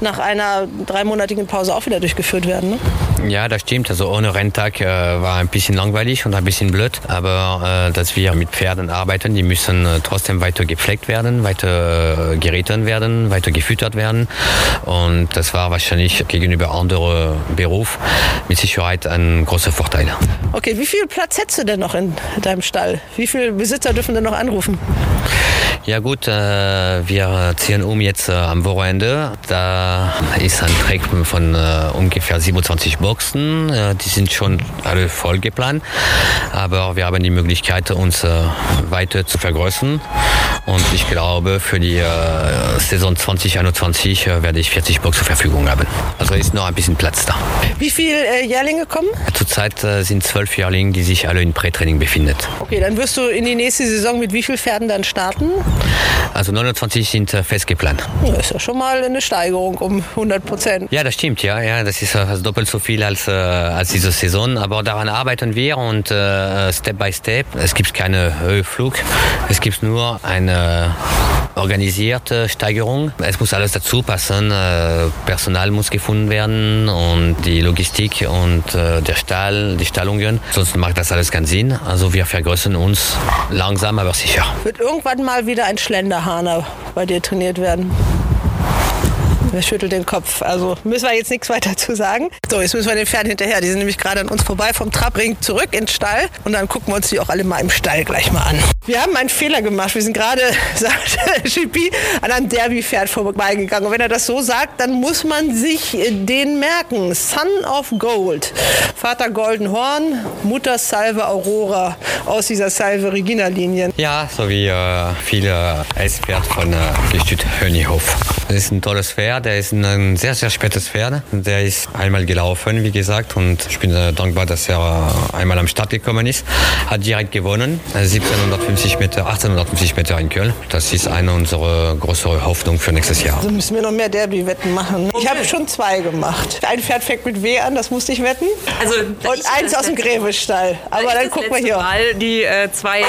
nach einer dreimonatigen Pause auch wieder durchgeführt werden. Ne? Ja, das stimmt. Also ohne Renntag äh, war ein bisschen langweilig und ein bisschen blöd. Aber äh, dass wir mit Pferden arbeiten, die müssen äh, trotzdem weiter gepflegt werden, weiter äh, geritten werden, weiter gefüttert werden. Und das war wahrscheinlich gegenüber anderen Berufen mit Sicherheit ein großer Vorteil. Okay, wie viel Platz hättest du denn noch in deinem Stall? Wie viele Besitzer dürfen denn noch anrufen? Ja gut, äh, wir ziehen um jetzt äh, am Wochenende. Da ist ein Track von äh, ungefähr 27 Boxen. Äh, die sind schon alle voll geplant. Aber wir haben die Möglichkeit, uns äh, weiter zu vergrößern. Und ich glaube, für die äh, Saison 2021 äh, werde ich 40 Boxen zur Verfügung haben. Also ist noch ein bisschen Platz da. Wie viele äh, Jährlinge kommen? Zurzeit sind zwölf Jährlinge, die sich alle in Prätraining befinden. Okay, dann wirst du in die nächste Saison mit wie vielen Pferden dann starten? Also 29 sind äh, fest geplant. Ja, ist ja schon mal eine Steigerung um 100 Prozent. Ja, das stimmt, ja, ja, das ist äh, fast doppelt so viel als, äh, als diese Saison, aber daran arbeiten wir und äh, Step by Step. Es gibt keine Höheflug, es gibt nur eine organisierte Steigerung. Es muss alles dazu passen, äh, Personal muss gefunden werden und die Logistik und äh, der Stall, die Stallungen, sonst macht das alles keinen Sinn. Also wir vergrößern uns langsam, aber sicher. Wird irgendwann mal wieder ein Schlenderhahner bei dir trainiert werden? Wer schüttelt den Kopf? Also müssen wir jetzt nichts weiter zu sagen. So, jetzt müssen wir den Pferden hinterher. Die sind nämlich gerade an uns vorbei vom Trabring zurück ins Stall. Und dann gucken wir uns die auch alle mal im Stall gleich mal an. Wir haben einen Fehler gemacht. Wir sind gerade, sagt Chippy, an einem Derby-Pferd vorbeigegangen. Und wenn er das so sagt, dann muss man sich den merken. Son of Gold. Vater Golden Horn, Mutter Salve Aurora aus dieser Salve Regina-Linie. Ja, so wie äh, viele Eispferd von äh, Gestüt Hönighof. Das ist ein tolles Pferd, der ist ein sehr, sehr spätes Pferd. Der ist einmal gelaufen, wie gesagt, und ich bin äh, dankbar, dass er äh, einmal am Start gekommen ist. Hat direkt gewonnen, äh, 1750 Meter, 1850 Meter in Köln. Das ist eine unserer größeren Hoffnungen für nächstes Jahr. Also müssen wir noch mehr Derby-Wetten machen. Ich habe schon zwei gemacht. Ein Pferd fängt mit W an, das musste ich wetten. Also, Und eins aus dem Gräbestall. Aber ich dann gucken wir hier. Mal die äh, zwei,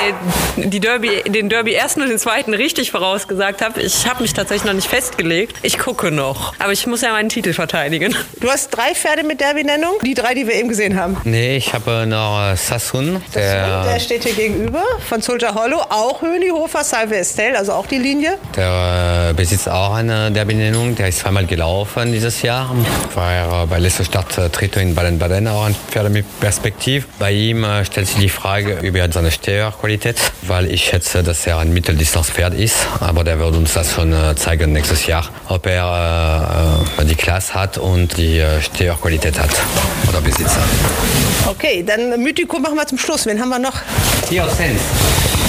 die Derby, den Derby ersten und den zweiten richtig vorausgesagt habe. Ich habe mich tatsächlich noch nicht festgelegt. Ich gucke noch. Aber ich muss ja meinen Titel verteidigen. Du hast drei Pferde mit Derby-Nennung. Die drei, die wir eben gesehen haben. Nee, ich habe noch äh, Sassoon, Der der, steht hier gegenüber von Soldier Hollow. Auch Hönihofer, Salve Estelle, also auch die Linie. der äh, besitzt auch eine der Benennung. Der ist zweimal gelaufen dieses Jahr. War bei letzter Stadt äh, in Baden-Baden, auch ein Pferd mit Perspektiv. Bei ihm äh, stellt sich die Frage über seine Steuerqualität, weil ich schätze, dass er ein Mitteldistanzpferd ist. Aber der wird uns das schon äh, zeigen nächstes Jahr, ob er äh, äh, die Klasse hat und die äh, Steuerqualität hat oder Besitzer. Okay, dann Mythico machen wir zum Schluss. Wen haben wir noch? Hier Sense.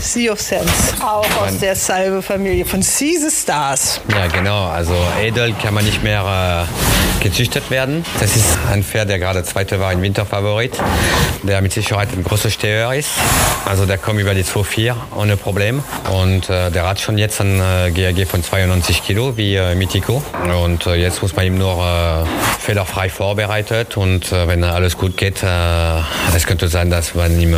Sea of Sense. Auch aus der Salve-Familie von Caesar Stars. Ja, genau. Also Edel kann man nicht mehr äh, gezüchtet werden. Das ist ein Pferd, der gerade Zweiter war, ein Winterfavorit, der mit Sicherheit ein großer Steher ist. Also der kommt über die 2,4 ohne Problem. Und äh, der hat schon jetzt ein äh, GRG von 92 Kilo wie äh, Mythico. Und äh, jetzt muss man ihm nur äh, fehlerfrei vorbereitet. Und äh, wenn alles gut geht, es könnte sein, dass man äh,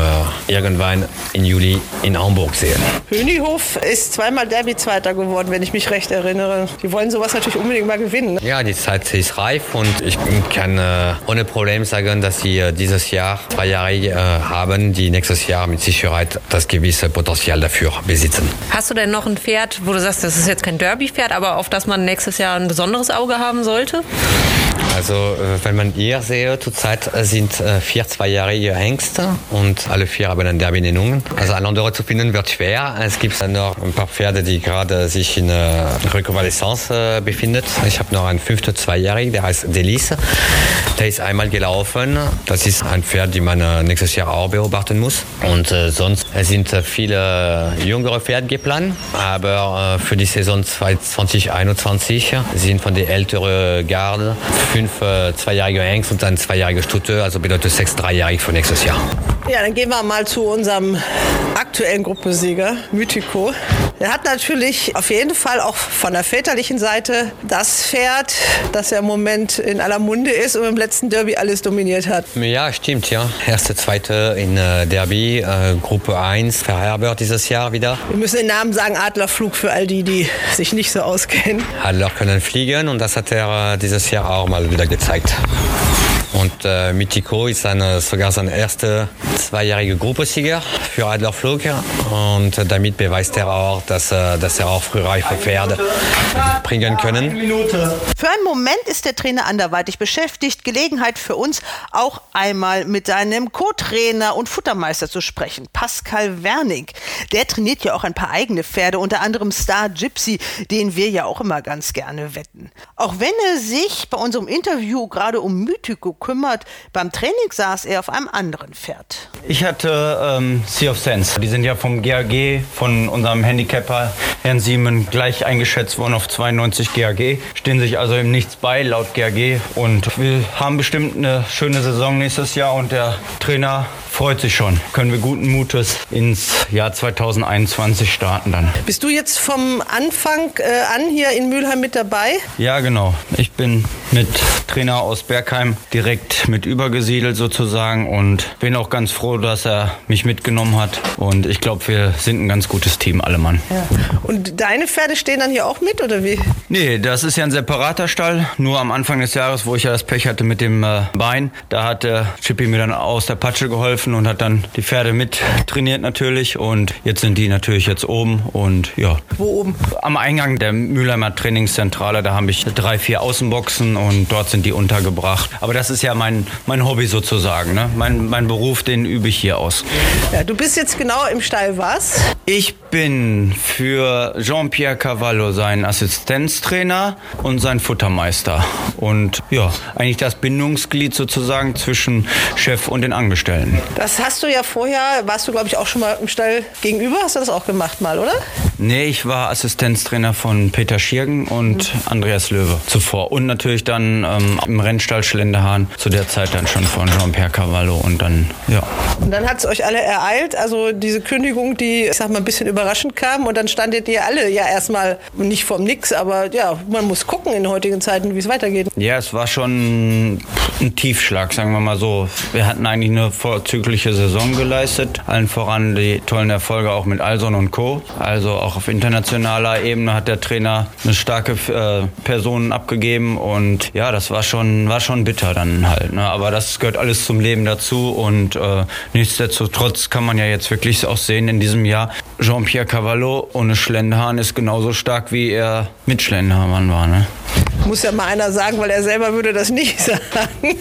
irgendwann im Juli in Hamburg sehen. Hönihof ist zweimal Derby-Zweiter geworden, wenn ich mich recht erinnere. Die wollen sowas natürlich unbedingt mal gewinnen. ne? Ja, die Zeit ist reif und ich kann äh, ohne Problem sagen, dass sie äh, dieses Jahr zwei Jahre äh, haben, die nächstes Jahr mit Sicherheit das gewisse Potenzial dafür besitzen. Hast du denn noch ein Pferd, wo du sagst, das ist jetzt kein Derby-Pferd, aber auf das man nächstes Jahr ein besonderes Auge haben sollte? Also äh, wenn man hier sehe, zurzeit äh, sind äh, vier zweijährige Hengste und alle vier haben eine Derby-Nennung. Also ein anderer zu finden wird schwer. Es gibt noch ein paar Pferde, die gerade sich in äh, Rekonvaleszenz befinden. Ich habe noch einen fünften zweijährigen, der heißt Delice. Der ist einmal gelaufen. Das ist ein Pferd, die man nächstes Jahr auch beobachten muss. Und sonst sind viele jüngere Pferde geplant, aber für die Saison 2021 sind von der älteren Garde fünf äh, zweijährige Hengst und ein zweijähriger Stute, also bedeutet sechs dreijährig für nächstes Jahr. Ja, dann gehen wir mal zu unserem aktuellen Gruppensieger, Mythico. Der hat natürlich auf jeden Fall auch von der väterlichen Seite das Pferd, das ja im Moment in aller Munde ist und im letzten Derby alles dominiert hat. Ja, stimmt, ja. Erste, zweite in äh, Derby, äh, Gruppe 1, Verherbert dieses Jahr wieder. Wir müssen den Namen sagen, Adlerflug für all die, die sich nicht so auskennen. Adler können fliegen und das hat er äh, dieses Jahr auch mal wieder gezeigt. Und äh, Mythico ist eine, sogar sein erster zweijähriger Gruppensieger für Adlerflug. Und äh, damit beweist er auch, dass, äh, dass er auch frühreife Pferde bringen können. Für einen Moment ist der Trainer anderweitig beschäftigt. Gelegenheit für uns, auch einmal mit seinem Co-Trainer und Futtermeister zu sprechen, Pascal Werning. Der trainiert ja auch ein paar eigene Pferde, unter anderem Star Gypsy, den wir ja auch immer ganz gerne wetten. Auch wenn er sich bei unserem Interview gerade um Mythico kümmert, beim Training saß er auf einem anderen Pferd. Ich hatte ähm, Sea of Sense. Die sind ja vom GAG, von unserem Handicapper Herrn Siemen, gleich eingeschätzt worden auf 92 GAG. Stehen sich also im Nichts bei, laut GAG. Und wir haben bestimmt eine schöne Saison nächstes Jahr und der Trainer freut sich schon. Können wir guten Mutes ins Jahr 2021 starten dann. Bist du jetzt vom Anfang äh, an hier in Mülheim mit dabei? Ja, genau. Ich bin mit Trainer aus Bergheim direkt mit übergesiedelt sozusagen und bin auch ganz froh, dass er mich mitgenommen hat. Und ich glaube, wir sind ein ganz gutes Team, alle Mann. Ja. Und deine Pferde stehen dann hier auch mit oder wie? Nee, das ist ja ein separater Stall. Nur am Anfang des Jahres, wo ich ja das Pech hatte mit dem äh, Bein, da hat der Chippy mir dann aus der Patsche geholfen und hat dann die Pferde mit trainiert natürlich. Und jetzt sind die natürlich jetzt oben und ja. Wo oben? Am Eingang der Mülheimer Trainingszentrale, da habe ich drei, vier Außenboxen und dort sind die untergebracht. Aber das ist ja mein, mein Hobby sozusagen. Ne? Mein, mein Beruf, den übe ich hier aus. Ja, du bist jetzt genau im Stall was? Ich bin für Jean-Pierre Cavallo sein Assistenztrainer und sein Futtermeister. Und ja, eigentlich das Bindungsglied sozusagen zwischen Chef und den Angestellten. Das hast du ja vorher, warst du glaube ich auch schon mal im Stall gegenüber, hast du das auch gemacht mal, oder? Nee, ich war Assistenztrainer von Peter Schirgen und mhm. Andreas Löwe zuvor. Und natürlich dann ähm, im Rennstall Schlendehahn, zu der Zeit dann schon von Jean-Pierre Cavallo und dann, ja. Und dann hat es euch alle ereilt, also diese Kündigung, die, ich sag mal, ein bisschen überraschend kam und dann standet ihr alle ja erstmal nicht vom Nix, aber ja, man muss gucken in heutigen Zeiten, wie es weitergeht. Ja, es war schon ein Tiefschlag, sagen wir mal so. Wir hatten eigentlich eine vorzügliche Saison geleistet, allen voran die tollen Erfolge auch mit Alson und Co. Also auch auf internationaler Ebene hat der Trainer eine starke äh, Person abgegeben und ja, das war schon, war schon bitter dann halt. Ne? Aber das gehört alles zum Leben dazu und äh, nichtsdestotrotz kann man ja jetzt wirklich auch sehen in diesem Jahr, Jean-Pierre Cavallo ohne Schlenderhahn ist genauso stark wie er mit Schlenderhahn war. Ne? Muss ja mal einer sagen, weil er selber würde das nicht sagen.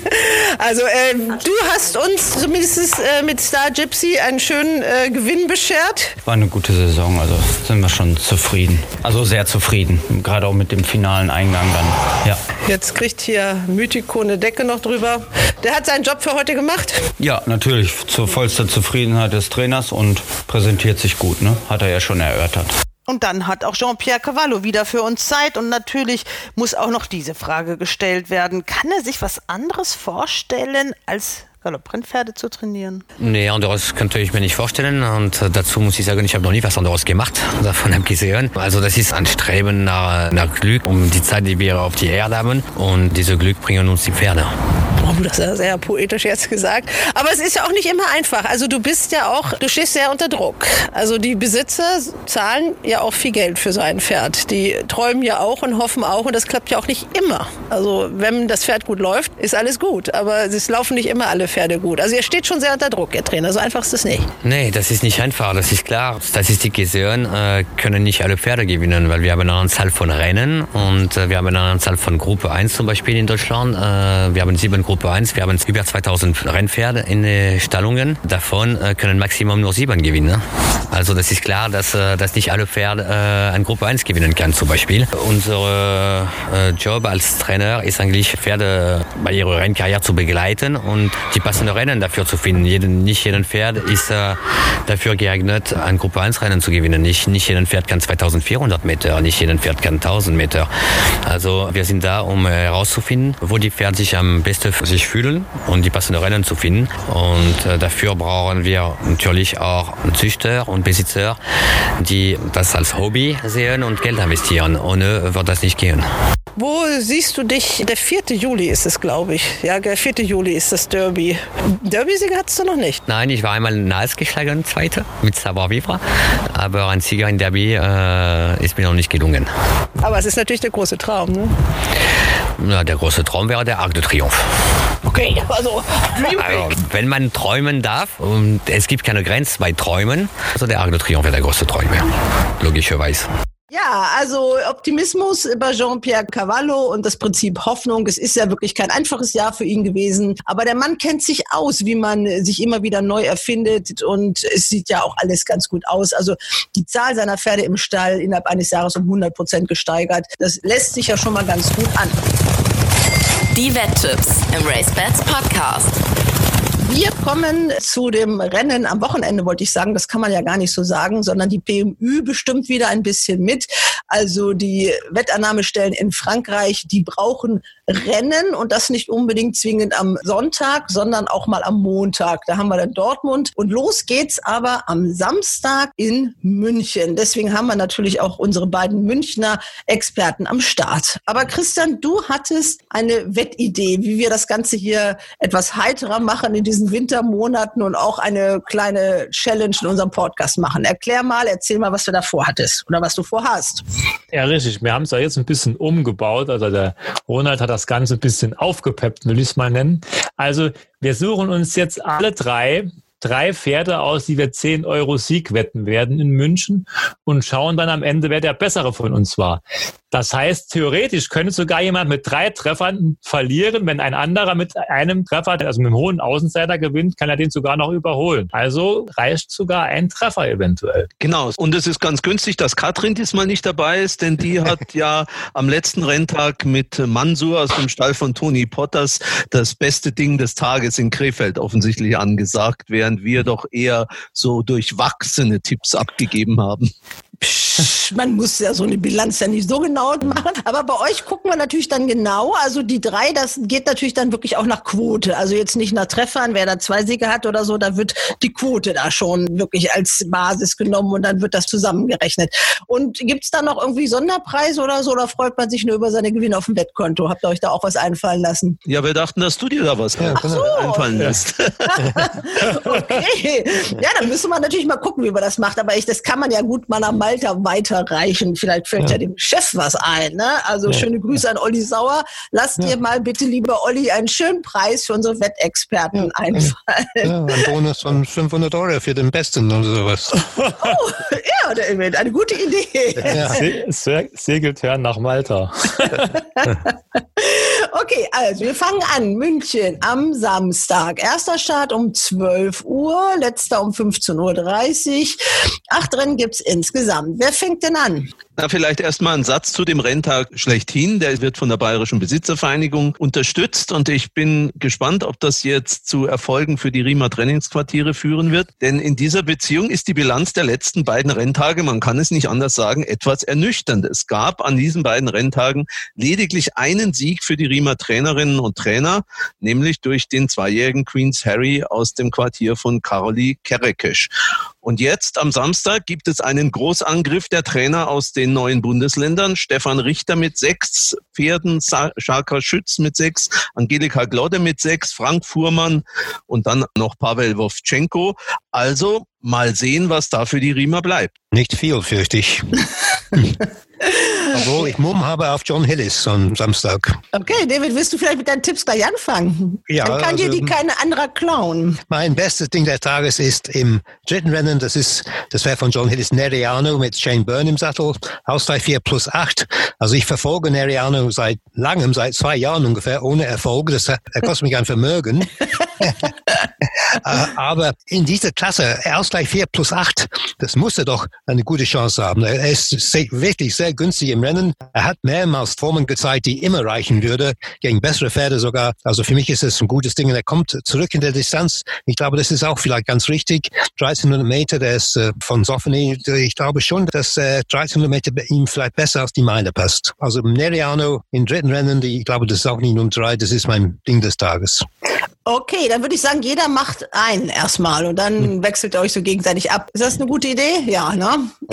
Also äh, du hast uns zumindest äh, mit Star Gypsy einen schönen äh, Gewinn beschert. War eine gute Saison, also sind wir schon zufrieden. Also sehr zufrieden, gerade auch mit dem finalen Eingang dann. Ja. Jetzt kriegt hier Mythico eine Decke noch drüber. Der hat seinen Job für heute gemacht? Ja, natürlich zur vollster Zufriedenheit des Trainers und präsentiert sich gut, ne? Hat er ja schon erörtert. Und dann hat auch Jean-Pierre Cavallo wieder für uns Zeit und natürlich muss auch noch diese Frage gestellt werden. Kann er sich was anderes vorstellen als Galopprennpferde zu trainieren? Nee, anderes könnte ich mir nicht vorstellen. Und dazu muss ich sagen, ich habe noch nie was anderes gemacht, davon abgesehen. Also das ist ein Streben nach, nach Glück, um die Zeit, die wir auf die Erde haben. Und diese Glück bringen uns die Pferde. Oh, das ist sehr poetisch jetzt gesagt. Aber es ist ja auch nicht immer einfach. Also du bist ja auch, du stehst sehr unter Druck. Also die Besitzer zahlen ja auch viel Geld für so ein Pferd. Die träumen ja auch und hoffen auch und das klappt ja auch nicht immer. Also wenn das Pferd gut läuft, ist alles gut. Aber es laufen nicht immer alle Pferde gut. Also ihr steht schon sehr unter Druck, Ihr Trainer. So einfach ist es nicht. Nee, das ist nicht einfach. Das ist klar. Statistik gesehen äh, können nicht alle Pferde gewinnen, weil wir haben eine Anzahl von Rennen und äh, wir haben eine Anzahl von Gruppe 1 zum Beispiel in Deutschland. Äh, wir haben sieben Gruppe 1. Wir haben über 2000 Rennpferde in den Stallungen. Davon äh, können maximum nur sieben gewinnen. Ne? Also das ist klar, dass, äh, dass nicht alle Pferde äh, an Gruppe 1 gewinnen kann zum Beispiel. Unser Job als Trainer ist eigentlich Pferde bei ihrer Rennkarriere zu begleiten und die passenden Rennen dafür zu finden. Jeden, nicht jeden Pferd ist äh, dafür geeignet, an Gruppe 1 Rennen zu gewinnen. Nicht, nicht jeden Pferd kann 2400 Meter, nicht jeden Pferd kann 1000 Meter. Also wir sind da, um herauszufinden, wo die Pferde sich am besten sich fühlen und die passenden Rennen zu finden. Und äh, dafür brauchen wir natürlich auch Züchter und Besitzer, die das als Hobby sehen und Geld investieren. Ohne wird das nicht gehen. Wo siehst du dich? Der 4. Juli ist es, glaube ich. Ja, der 4. Juli ist das Derby. Derby-Sieger hattest du noch nicht? Nein, ich war einmal nahes geschlagen, Zweiter, mit Savoir Vivre. Aber ein Sieger in Derby äh, ist mir noch nicht gelungen. Aber es ist natürlich der große Traum, ne? Ja, der große Traum wäre der Arc de Triomphe. Okay, also, also wenn man träumen darf und es gibt keine Grenze bei Träumen, also der Arc de Triomphe der größte Träumer, logischerweise. Ja, also Optimismus bei Jean-Pierre Cavallo und das Prinzip Hoffnung. Es ist ja wirklich kein einfaches Jahr für ihn gewesen, aber der Mann kennt sich aus, wie man sich immer wieder neu erfindet und es sieht ja auch alles ganz gut aus. Also die Zahl seiner Pferde im Stall innerhalb eines Jahres um 100 Prozent gesteigert. Das lässt sich ja schon mal ganz gut an. Die Wetttipps im Race Bats Podcast. Wir kommen zu dem Rennen am Wochenende, wollte ich sagen. Das kann man ja gar nicht so sagen, sondern die PMU bestimmt wieder ein bisschen mit. Also die Wettannahmestellen in Frankreich, die brauchen Rennen und das nicht unbedingt zwingend am Sonntag, sondern auch mal am Montag. Da haben wir dann Dortmund und los geht's aber am Samstag in München. Deswegen haben wir natürlich auch unsere beiden Münchner Experten am Start. Aber Christian, du hattest eine Wettidee, wie wir das Ganze hier etwas heiterer machen in diesen Wintermonaten und auch eine kleine Challenge in unserem Podcast machen. Erklär mal, erzähl mal, was du da vorhattest oder was du vorhast. Ja, richtig. Wir haben es ja jetzt ein bisschen umgebaut. Also der Ronald hat das Ganze ein bisschen aufgepeppt, will ich es mal nennen. Also wir suchen uns jetzt alle drei drei Pferde aus, die wir 10 Euro Sieg wetten werden in München und schauen dann am Ende, wer der bessere von uns war. Das heißt, theoretisch könnte sogar jemand mit drei Treffern verlieren. Wenn ein anderer mit einem Treffer, also mit einem hohen Außenseiter gewinnt, kann er den sogar noch überholen. Also reicht sogar ein Treffer eventuell. Genau. Und es ist ganz günstig, dass Katrin diesmal nicht dabei ist, denn die hat ja am letzten Renntag mit Mansur aus dem Stall von Tony Potters das beste Ding des Tages in Krefeld offensichtlich angesagt, während wir doch eher so durchwachsene Tipps abgegeben haben. Psch, man muss ja so eine Bilanz ja nicht so genau machen. Aber bei euch gucken wir natürlich dann genau. Also die drei, das geht natürlich dann wirklich auch nach Quote. Also jetzt nicht nach Treffern, wer da zwei Siege hat oder so, da wird die Quote da schon wirklich als Basis genommen und dann wird das zusammengerechnet. Und gibt's da noch irgendwie Sonderpreise oder so oder freut man sich nur über seine Gewinne auf dem Wettkonto? Habt ihr euch da auch was einfallen lassen? Ja, wir dachten, dass du dir da was ja, so. einfallen lässt. okay. Ja, dann müssen wir natürlich mal gucken, wie man das macht. Aber ich, das kann man ja gut mal am Malta weiterreichen. Vielleicht fällt ja, ja dem Chef was ein. Ne? Also ja. schöne Grüße an Olli Sauer. Lasst ja. dir mal bitte, lieber Olli, einen schönen Preis für unsere Wettexperten einfallen. Ja, ein Bonus von 500 Euro für den Besten oder sowas. oh, ja, David, eine gute Idee. Se segelt her nach Malta. okay, also wir fangen an. München am Samstag. Erster Start um 12 Uhr, letzter um 15.30 Uhr. Acht Rennen gibt es insgesamt. Wer fängt denn an? Na, vielleicht erstmal ein Satz zu dem Renntag schlechthin. Der wird von der Bayerischen Besitzervereinigung unterstützt und ich bin gespannt, ob das jetzt zu Erfolgen für die Riemer Trainingsquartiere führen wird. Denn in dieser Beziehung ist die Bilanz der letzten beiden Renntage, man kann es nicht anders sagen, etwas ernüchternd. Es gab an diesen beiden Renntagen lediglich einen Sieg für die Riemer Trainerinnen und Trainer, nämlich durch den zweijährigen Queen's Harry aus dem Quartier von Karoli Kerekesch. Und jetzt am Samstag gibt es einen Großangriff der Trainer aus den neuen Bundesländern. Stefan Richter mit sechs Pferden, Schaka Schütz mit sechs, Angelika Glodde mit sechs, Frank Fuhrmann und dann noch Pavel Wovchenko. Also mal sehen, was da für die Riemer bleibt. Nicht viel, fürchte ich. Obwohl ich Mumm habe auf John Hillis am Samstag. Okay, David, willst du vielleicht mit deinen Tipps gleich anfangen? Ja. Dann kann also, dir die keine andere klauen. Mein bestes Ding des Tages ist im dritten Rennen, das ist, das wäre von John Hillis Neriano mit Shane Byrne im Sattel, Ausgleich 4 plus 8. Also ich verfolge Neriano seit langem, seit zwei Jahren ungefähr, ohne Erfolg. Das, er kostet mich ein Vermögen. Äh, aber in dieser Klasse, Ausgleich 4 plus 8, das muss er doch eine gute Chance haben. Er ist wirklich sehr günstig im Rennen. Er hat mehrmals Formen gezeigt, die immer reichen würde, gegen bessere Pferde sogar. Also für mich ist es ein gutes Ding. er kommt zurück in der Distanz. Ich glaube, das ist auch vielleicht ganz richtig. 1300 Meter, der ist äh, von Sophony. Ich glaube schon, dass äh, 1300 Meter bei ihm vielleicht besser als die Meile passt. Also Neriano im dritten Rennen, ich glaube, das ist auch nicht Nummer drei. Das ist mein Ding des Tages. Okay, dann würde ich sagen, jeder macht einen erstmal und dann hm. wechselt ihr euch so gegenseitig ab. Ist das eine gute Idee? Ja, ne?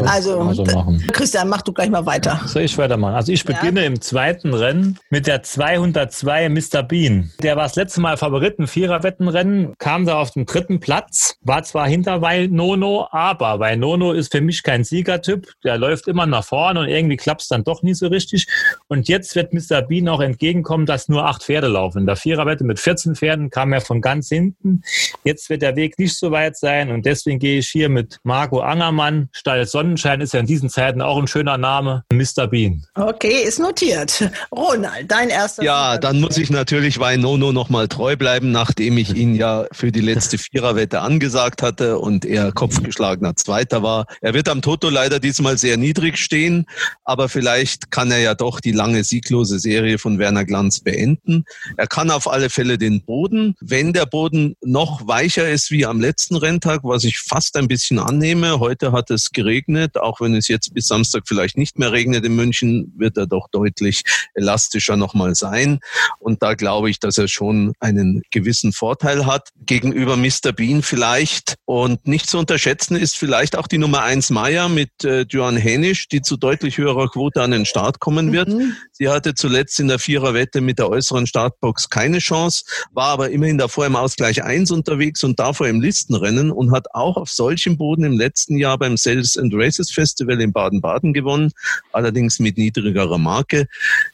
Also, so Christian, mach du gleich mal weiter. Soll ich weitermachen? Also ich beginne ja. im zweiten Rennen mit der 202 Mr. Bean. Der war das letzte Mal Favorit, ein Viererwettenrennen, kam da auf den dritten Platz, war zwar hinter Nono, aber weil Nono ist für mich kein Siegertyp. Der läuft immer nach vorne und irgendwie klappt es dann doch nicht so richtig. Und jetzt wird Mr. Bean auch entgegenkommen, dass nur acht Pferde laufen. In der Viererwette mit 14 Pferden, kam er von ganz hinten. Jetzt wird der Weg nicht so weit sein und deswegen gehe ich hier mit Marco Angermann. Stall Sonnenschein ist ja in diesen Zeiten auch ein schöner Name. Mr. Bean. Okay, ist notiert. Ronald, dein erster. Ja, dann muss ich natürlich Wainono nochmal treu bleiben, nachdem ich ihn ja für die letzte Viererwette angesagt hatte und er kopfgeschlagener Zweiter war. Er wird am Toto leider diesmal sehr niedrig stehen, aber vielleicht kann er ja doch die lange sieglose Serie von Werner Glanz beenden. Er kann auf alle Fälle den Boden. Wenn der Boden noch weicher ist wie am letzten Renntag, was ich fast ein bisschen annehme, heute hat es geregnet, auch wenn es jetzt bis Samstag vielleicht nicht mehr regnet in München, wird er doch deutlich elastischer nochmal sein. Und da glaube ich, dass er schon einen gewissen Vorteil hat gegenüber Mr. Bean vielleicht. Und nicht zu unterschätzen ist vielleicht auch die Nummer eins Meier mit äh, Johann Hänisch, die zu deutlich höherer Quote an den Start kommen wird. Mhm. Sie hatte zuletzt in der Viererwette mit der äußeren Startbox keine Chance, war aber immerhin davor im Ausgleich eins unterwegs und davor im Listenrennen und hat auch auf solchem Boden im letzten Jahr beim Sales and Races Festival in Baden-Baden gewonnen, allerdings mit niedrigerer Marke.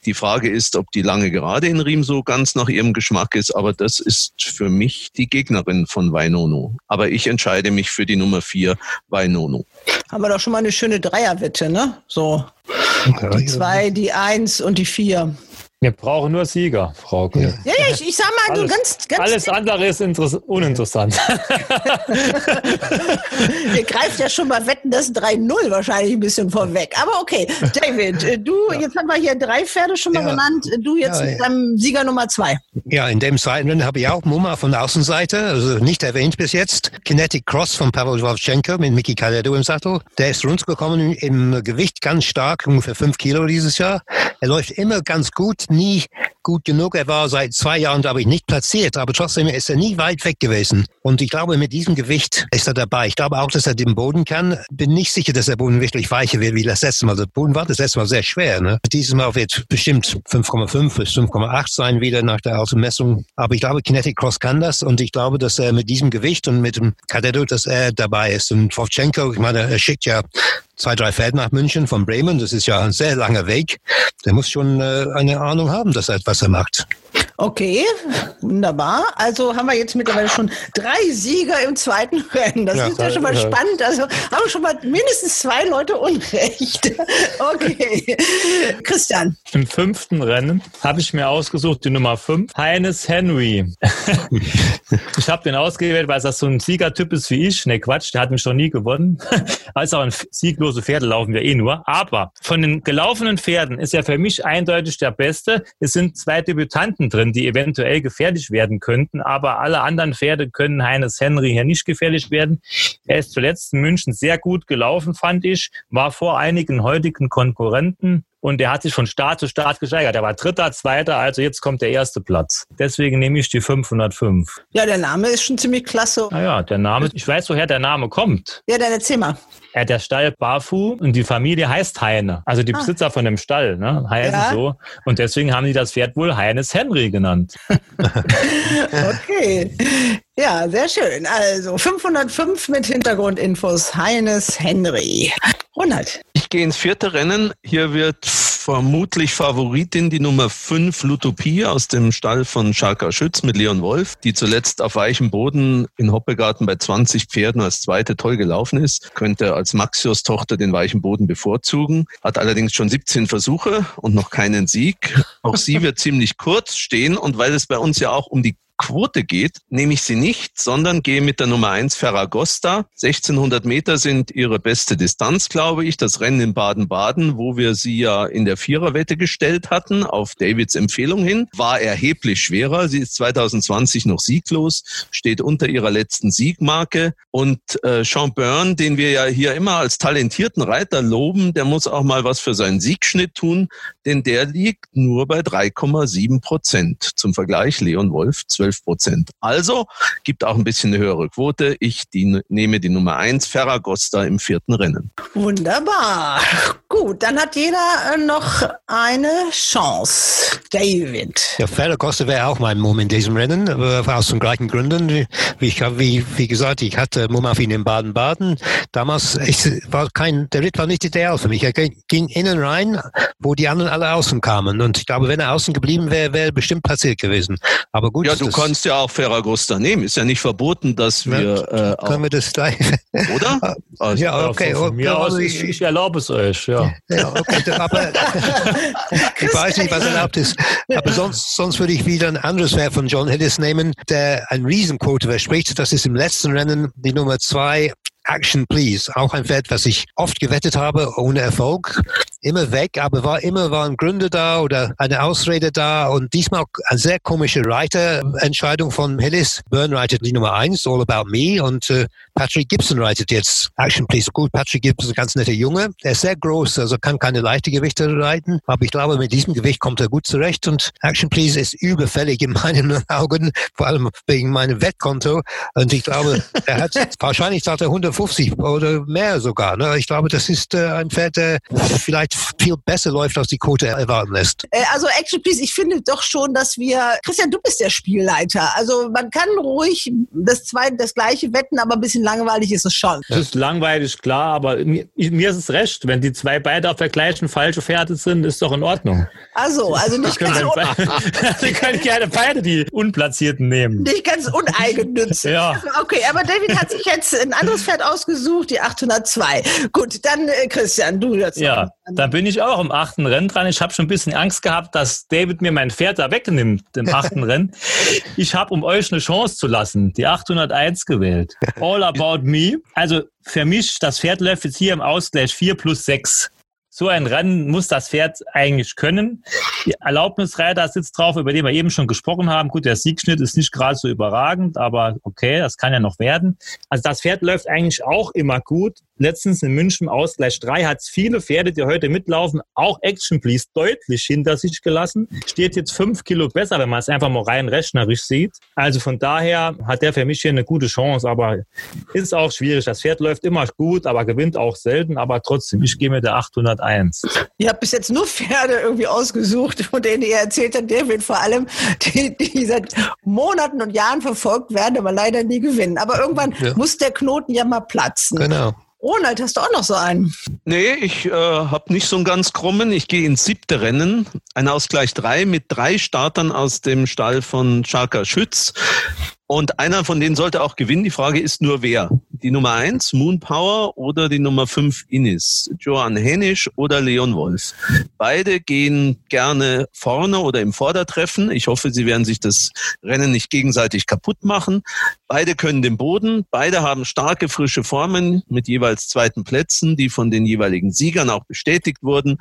Die Frage ist, ob die lange Gerade in Riem so ganz nach ihrem Geschmack ist, aber das ist für mich die Gegnerin von Wainono. Aber ich entscheide mich für die Nummer vier, Wainono. Haben wir doch schon mal eine schöne Dreierwette, ne? So. Die zwei, die eins und die vier. Wir brauchen nur Sieger, Frau. Ja, ja, ich, ich sag mal, alles, du ganz, ganz. Alles andere ist uninteressant. Ihr greift ja schon mal Wetten, das 3-0 wahrscheinlich ein bisschen vorweg. Aber okay, David, äh, du, ja. jetzt haben wir hier drei Pferde schon mal ja. genannt. Du jetzt ja, mit deinem Sieger Nummer zwei. Ja, in dem zweiten Rennen habe ich auch Muma von der Außenseite, also nicht erwähnt bis jetzt. Kinetic Cross von Pavel Wawczenko mit Miki Kadedo im Sattel. Der ist runtergekommen im Gewicht ganz stark, ungefähr fünf Kilo dieses Jahr. Er läuft immer ganz gut, nie gut genug. Er war seit zwei Jahren, glaube ich, nicht platziert, aber trotzdem ist er nie weit weg gewesen. Und ich glaube, mit diesem Gewicht ist er dabei. Ich glaube auch, dass er den Boden kann. Bin nicht sicher, dass der Boden wirklich weicher wird wie das letzte Mal. Der Boden war das letzte Mal sehr schwer. Ne? Dieses Mal wird bestimmt 5,5 bis 5,8 sein wieder nach der Außenmessung. Aber ich glaube, Kinetic Cross kann das und ich glaube, dass er mit diesem Gewicht und mit dem Kadetto, dass er dabei ist. Und Vovchenko, ich meine, er schickt ja zwei, drei Pferde nach München von Bremen. Das ist ja ein sehr langer Weg. Der muss schon äh, eine Ahnung haben, dass er etwas er macht. Okay, wunderbar. Also haben wir jetzt mittlerweile schon drei Sieger im zweiten Rennen. Das ja, ist ja schon mal spannend. Also haben schon mal mindestens zwei Leute Unrecht. Okay. Christian. Im fünften Rennen habe ich mir ausgesucht die Nummer fünf, Heines Henry. ich habe den ausgewählt, weil das so ein Siegertyp ist wie ich. Ne, Quatsch, der hat mich noch nie gewonnen. Also auch ein sieglose Pferde laufen wir eh nur. Aber von den gelaufenen Pferden ist er für mich eindeutig der Beste. Es sind zwei Debütanten drin drin, die eventuell gefährlich werden könnten. Aber alle anderen Pferde können Heines Henry hier nicht gefährlich werden. Er ist zuletzt in München sehr gut gelaufen, fand ich, war vor einigen heutigen Konkurrenten und der hat sich von Start zu Start gesteigert. Er war Dritter, Zweiter, also jetzt kommt der erste Platz. Deswegen nehme ich die 505. Ja, der Name ist schon ziemlich klasse. Naja, der Name, ich weiß, woher der Name kommt. Ja, dann erzähl mal. Ja, der Stall Barfu und die Familie heißt Heine. Also die ah. Besitzer von dem Stall, ne, heißen ja. so. Und deswegen haben die das Pferd wohl Heines Henry genannt. okay. Ja, sehr schön. Also 505 mit Hintergrundinfos Heines Henry. Ronald. Gehe ins vierte Rennen. Hier wird vermutlich Favoritin die Nummer 5 Lutopie aus dem Stall von Schalker Schütz mit Leon Wolf, die zuletzt auf weichem Boden in Hoppegarten bei 20 Pferden als zweite toll gelaufen ist. Könnte als Maxios Tochter den weichen Boden bevorzugen, hat allerdings schon 17 Versuche und noch keinen Sieg. Auch sie wird ziemlich kurz stehen und weil es bei uns ja auch um die Quote geht, nehme ich sie nicht, sondern gehe mit der Nummer 1 Ferragosta. 1600 Meter sind ihre beste Distanz, glaube ich. Das Rennen in Baden-Baden, wo wir sie ja in der Viererwette gestellt hatten, auf Davids Empfehlung hin, war erheblich schwerer. Sie ist 2020 noch sieglos, steht unter ihrer letzten Siegmarke. Und äh, Sean Byrne, den wir ja hier immer als talentierten Reiter loben, der muss auch mal was für seinen Siegschnitt tun, denn der liegt nur bei 3,7 Prozent. Zum Vergleich Leon Wolf 12 12 Prozent. Also gibt auch ein bisschen eine höhere Quote. Ich die, nehme die Nummer 1 Ferragosta im vierten Rennen. Wunderbar. Gut, dann hat jeder äh, noch eine Chance. David. Ja, Ferragosta wäre auch mein Mumm in diesem Rennen, aus den gleichen Gründen. Wie, ich, wie, wie gesagt, ich hatte Mumm auf ihn in Baden-Baden. Damals ich, war kein, der Ritt war nicht ideal für mich. Er ging innen rein, wo die anderen alle außen kamen. Und ich glaube, wenn er außen geblieben wäre, wäre er bestimmt platziert gewesen. Aber gut, ja, du kannst ja auch Ferragusta nehmen. Ist ja nicht verboten, dass wir äh, auch, Können wir das gleich? oder? Also, ja, okay. Von, von mir Also aus, ich- ich, ich erlaube es euch, ja. Ja, okay, aber ich weiß nicht, was erlaubt ist. Aber sonst, sonst würde ich wieder ein anderes Pferd von John Hillis nehmen, der ein Riesenquote verspricht. Das ist im letzten Rennen die Nummer zwei. Action Please, auch ein Pferd, was ich oft gewettet habe, ohne Erfolg. Immer weg, aber war immer waren Gründe da oder eine Ausrede da und diesmal eine sehr komische Reiterentscheidung von Hillis. Byrne reitet die Nummer eins, All About Me und äh, Patrick Gibson reitet jetzt Action Please. Gut, Patrick Gibson ist ein ganz netter Junge. Er ist sehr groß, also kann keine leichte Gewichte reiten. Aber ich glaube, mit diesem Gewicht kommt er gut zurecht. Und Action Please ist überfällig in meinen Augen, vor allem wegen meinem Wettkonto. Und ich glaube, er hat, wahrscheinlich hat er 150 oder mehr sogar. Ne? Ich glaube, das ist äh, ein Pferd, der vielleicht viel besser läuft, als die Quote erwarten lässt. Äh, Also Action Please, ich finde doch schon, dass wir, Christian, du bist der Spielleiter. Also man kann ruhig das zweite, das gleiche wetten, aber ein bisschen langweilig ist es schon. Es ist langweilig, klar, aber mir, mir ist es recht. Wenn die zwei beide auf der gleichen falschen Pferde sind, ist doch in Ordnung. Also, also nicht ganz, Sie können gerne beide die Unplatzierten nehmen. nicht ganz uneigennützig. Ja. Okay, aber David hat sich jetzt ein anderes Pferd ausgesucht, die 802. Gut, dann äh, Christian, du jetzt. Ja, dann bin ich auch im achten Rennen dran. Ich habe schon ein bisschen Angst gehabt, dass David mir mein Pferd da wegnimmt im achten Rennen. Ich habe, um euch eine Chance zu lassen, die 801 gewählt. All About Me. Also für mich, das Pferd läuft jetzt hier im Ausgleich 4 plus 6. So ein Rennen muss das Pferd eigentlich können. Die Erlaubnisreiter sitzt drauf, über den wir eben schon gesprochen haben. Gut, der Siegschnitt ist nicht gerade so überragend, aber okay, das kann ja noch werden. Also das Pferd läuft eigentlich auch immer gut. Letztens in München Ausgleich 3 hat es viele Pferde, die heute mitlaufen, auch Action Please deutlich hinter sich gelassen. Steht jetzt fünf Kilo besser, wenn man es einfach mal rein rechnerisch sieht. Also von daher hat der für mich hier eine gute Chance, aber ist auch schwierig. Das Pferd läuft immer gut, aber gewinnt auch selten, aber trotzdem, ich gehe mit der 801. Ihr habt bis jetzt nur Pferde irgendwie ausgesucht, von denen ihr erzählt habt, David vor allem, die, die seit Monaten und Jahren verfolgt werden, aber leider nie gewinnen. Aber irgendwann Ja. muss der Knoten ja mal platzen. Genau. Ronald, hast du auch noch so einen? Nee, ich äh, habe nicht so einen ganz krummen. Ich gehe ins siebte Rennen. Ein Ausgleich drei mit drei Startern aus dem Stall von Chaka Schütz. Und einer von denen sollte auch gewinnen. Die Frage ist nur wer. Die Nummer eins, Moon Power oder die Nummer fünf, Innis. Johann Hennisch oder Leon Wolf. Beide gehen gerne vorne oder im Vordertreffen. Ich hoffe, sie werden sich das Rennen nicht gegenseitig kaputt machen. Beide können den Boden. Beide haben starke, frische Formen mit jeweils zweiten Plätzen, die von den jeweiligen Siegern auch bestätigt wurden.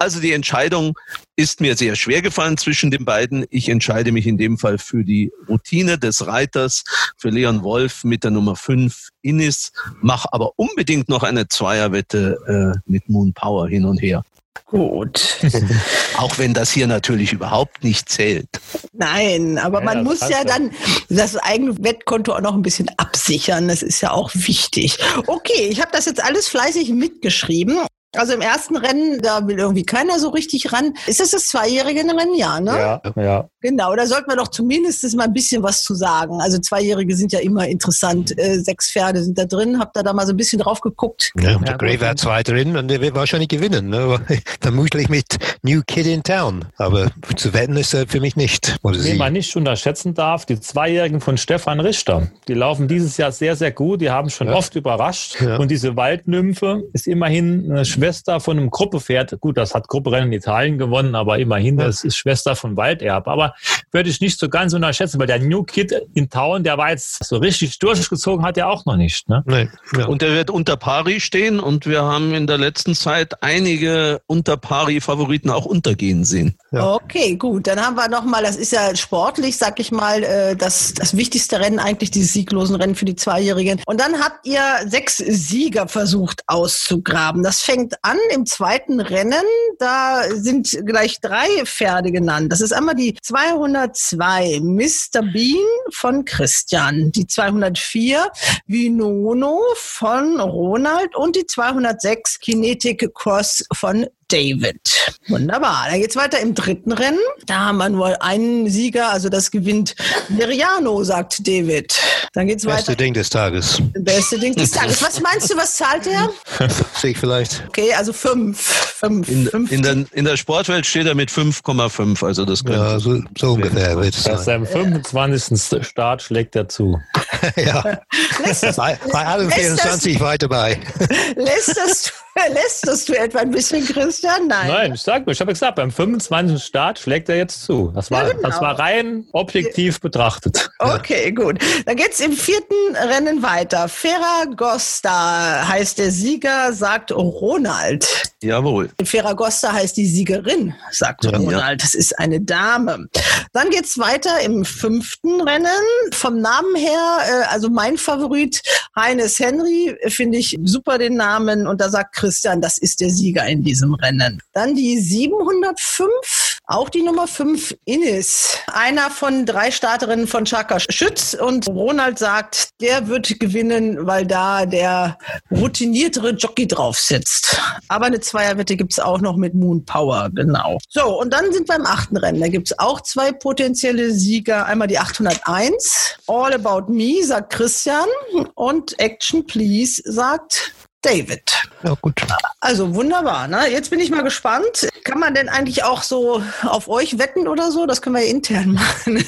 Also die Entscheidung ist mir sehr schwer gefallen zwischen den beiden. Ich entscheide mich in dem Fall für die Routine des Reiters, für Leon Wolf mit der Nummer 5 Innis, mach aber unbedingt noch eine Zweierwette äh, mit Moon Power hin und her. Gut. Auch wenn das hier natürlich überhaupt nicht zählt. Nein, aber Ja, man muss ja. dann das eigene Wettkonto auch noch ein bisschen absichern. Das ist ja auch wichtig. Okay, ich habe das jetzt alles fleißig mitgeschrieben. Also im ersten Rennen, da will irgendwie keiner so richtig ran. Ist das das zweijährige Rennen? Ja, ne? Ja, ja. Genau, da sollten wir doch zumindest mal ein bisschen was zu sagen. Also Zweijährige sind ja immer interessant. Äh, sechs Pferde sind da drin. Habt ihr da mal so ein bisschen drauf geguckt? Ja, und Ja, der Grey wäre zwei drin und der wird wahrscheinlich gewinnen. Ne? Vermutlich mit New Kid in Town. Aber zu wetten ist er für mich nicht. Oder Wen man nicht unterschätzen darf, die Zweijährigen von Stefan Richter. Die laufen dieses Jahr sehr, sehr gut. Die haben schon Ja. oft überrascht. Ja. Und diese Waldnymphe ist immerhin eine Schwester von einem Gruppepferd. Gut, das hat Grupperennen in Italien gewonnen, aber immerhin, Ja. das ist Schwester von Walderb. Aber würde ich nicht so ganz unterschätzen, weil der New Kid in Town, der war jetzt so richtig durchgezogen, hat er auch noch nicht. Ne? Nee, ja. Und er wird unter Pari stehen und wir haben in der letzten Zeit einige unter Pari-Favoriten auch untergehen sehen. Ja. Okay, gut. Dann haben wir noch mal, das ist ja sportlich, sag ich mal, äh, das, das wichtigste Rennen eigentlich, dieses sieglosen Rennen für die Zweijährigen. Und dann habt ihr sechs Sieger versucht auszugraben. Das fängt an im zweiten Rennen. Da sind gleich drei Pferde genannt. Das ist einmal die 202 Mr. Bean von Christian, die 204 Vinono von Ronald und die 206 Kinetic Cross von David. Wunderbar. Dann geht's weiter im dritten Rennen. Da haben wir nur einen Sieger, also das gewinnt Meriano, sagt David. Dann geht's Beste weiter. Ding des Tages. Beste Ding des Tages. Was meinst du, was zahlt er? Sehe ich vielleicht. Okay, also fünf. Fünf. In, fünf. in, der, in der Sportwelt steht er mit 5,5, also das könnte Ja, so, so ungefähr wird es Bei sein. seinem 25. Start schlägt er zu. ja. lässt, Bei, bei allem lässt, 24 weit dabei. das, lässt, das, lässt das du etwa ein bisschen, Christian? Nein. Nein, ich sag mir, ich habe gesagt, beim 25. Start schlägt er jetzt zu. Das war, Ja, genau. das war rein objektiv betrachtet. Okay, gut. Dann geht's im vierten Rennen weiter. Ferragosta heißt der Sieger, sagt Ronald. Jawohl. Ferragosta heißt die Siegerin, sagt Ronald. Das ist eine Dame. Dann geht's weiter im fünften Rennen. Vom Namen her, äh, also mein Favorit, Heines Henry, finde ich super den Namen. Und da sagt Christian, das ist der Sieger in diesem Rennen. Dann die 705. Auch die Nummer 5, Ines. Einer von drei Starterinnen von Chaka Schütz. Und Ronald sagt, der wird gewinnen, weil da der routiniertere Jockey drauf sitzt. Aber eine Zweierwette gibt's auch noch mit Moon Power, genau. So, und dann sind wir im achten Rennen. Da gibt's auch zwei potenzielle Sieger. Einmal die 801. All About Me, sagt Christian. Und Action Please, sagt David. Ja, gut. Also wunderbar. Ne? Jetzt bin ich mal gespannt. Kann man denn eigentlich auch so auf euch wetten oder so? Das können wir ja intern machen.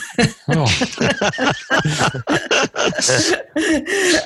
Ja.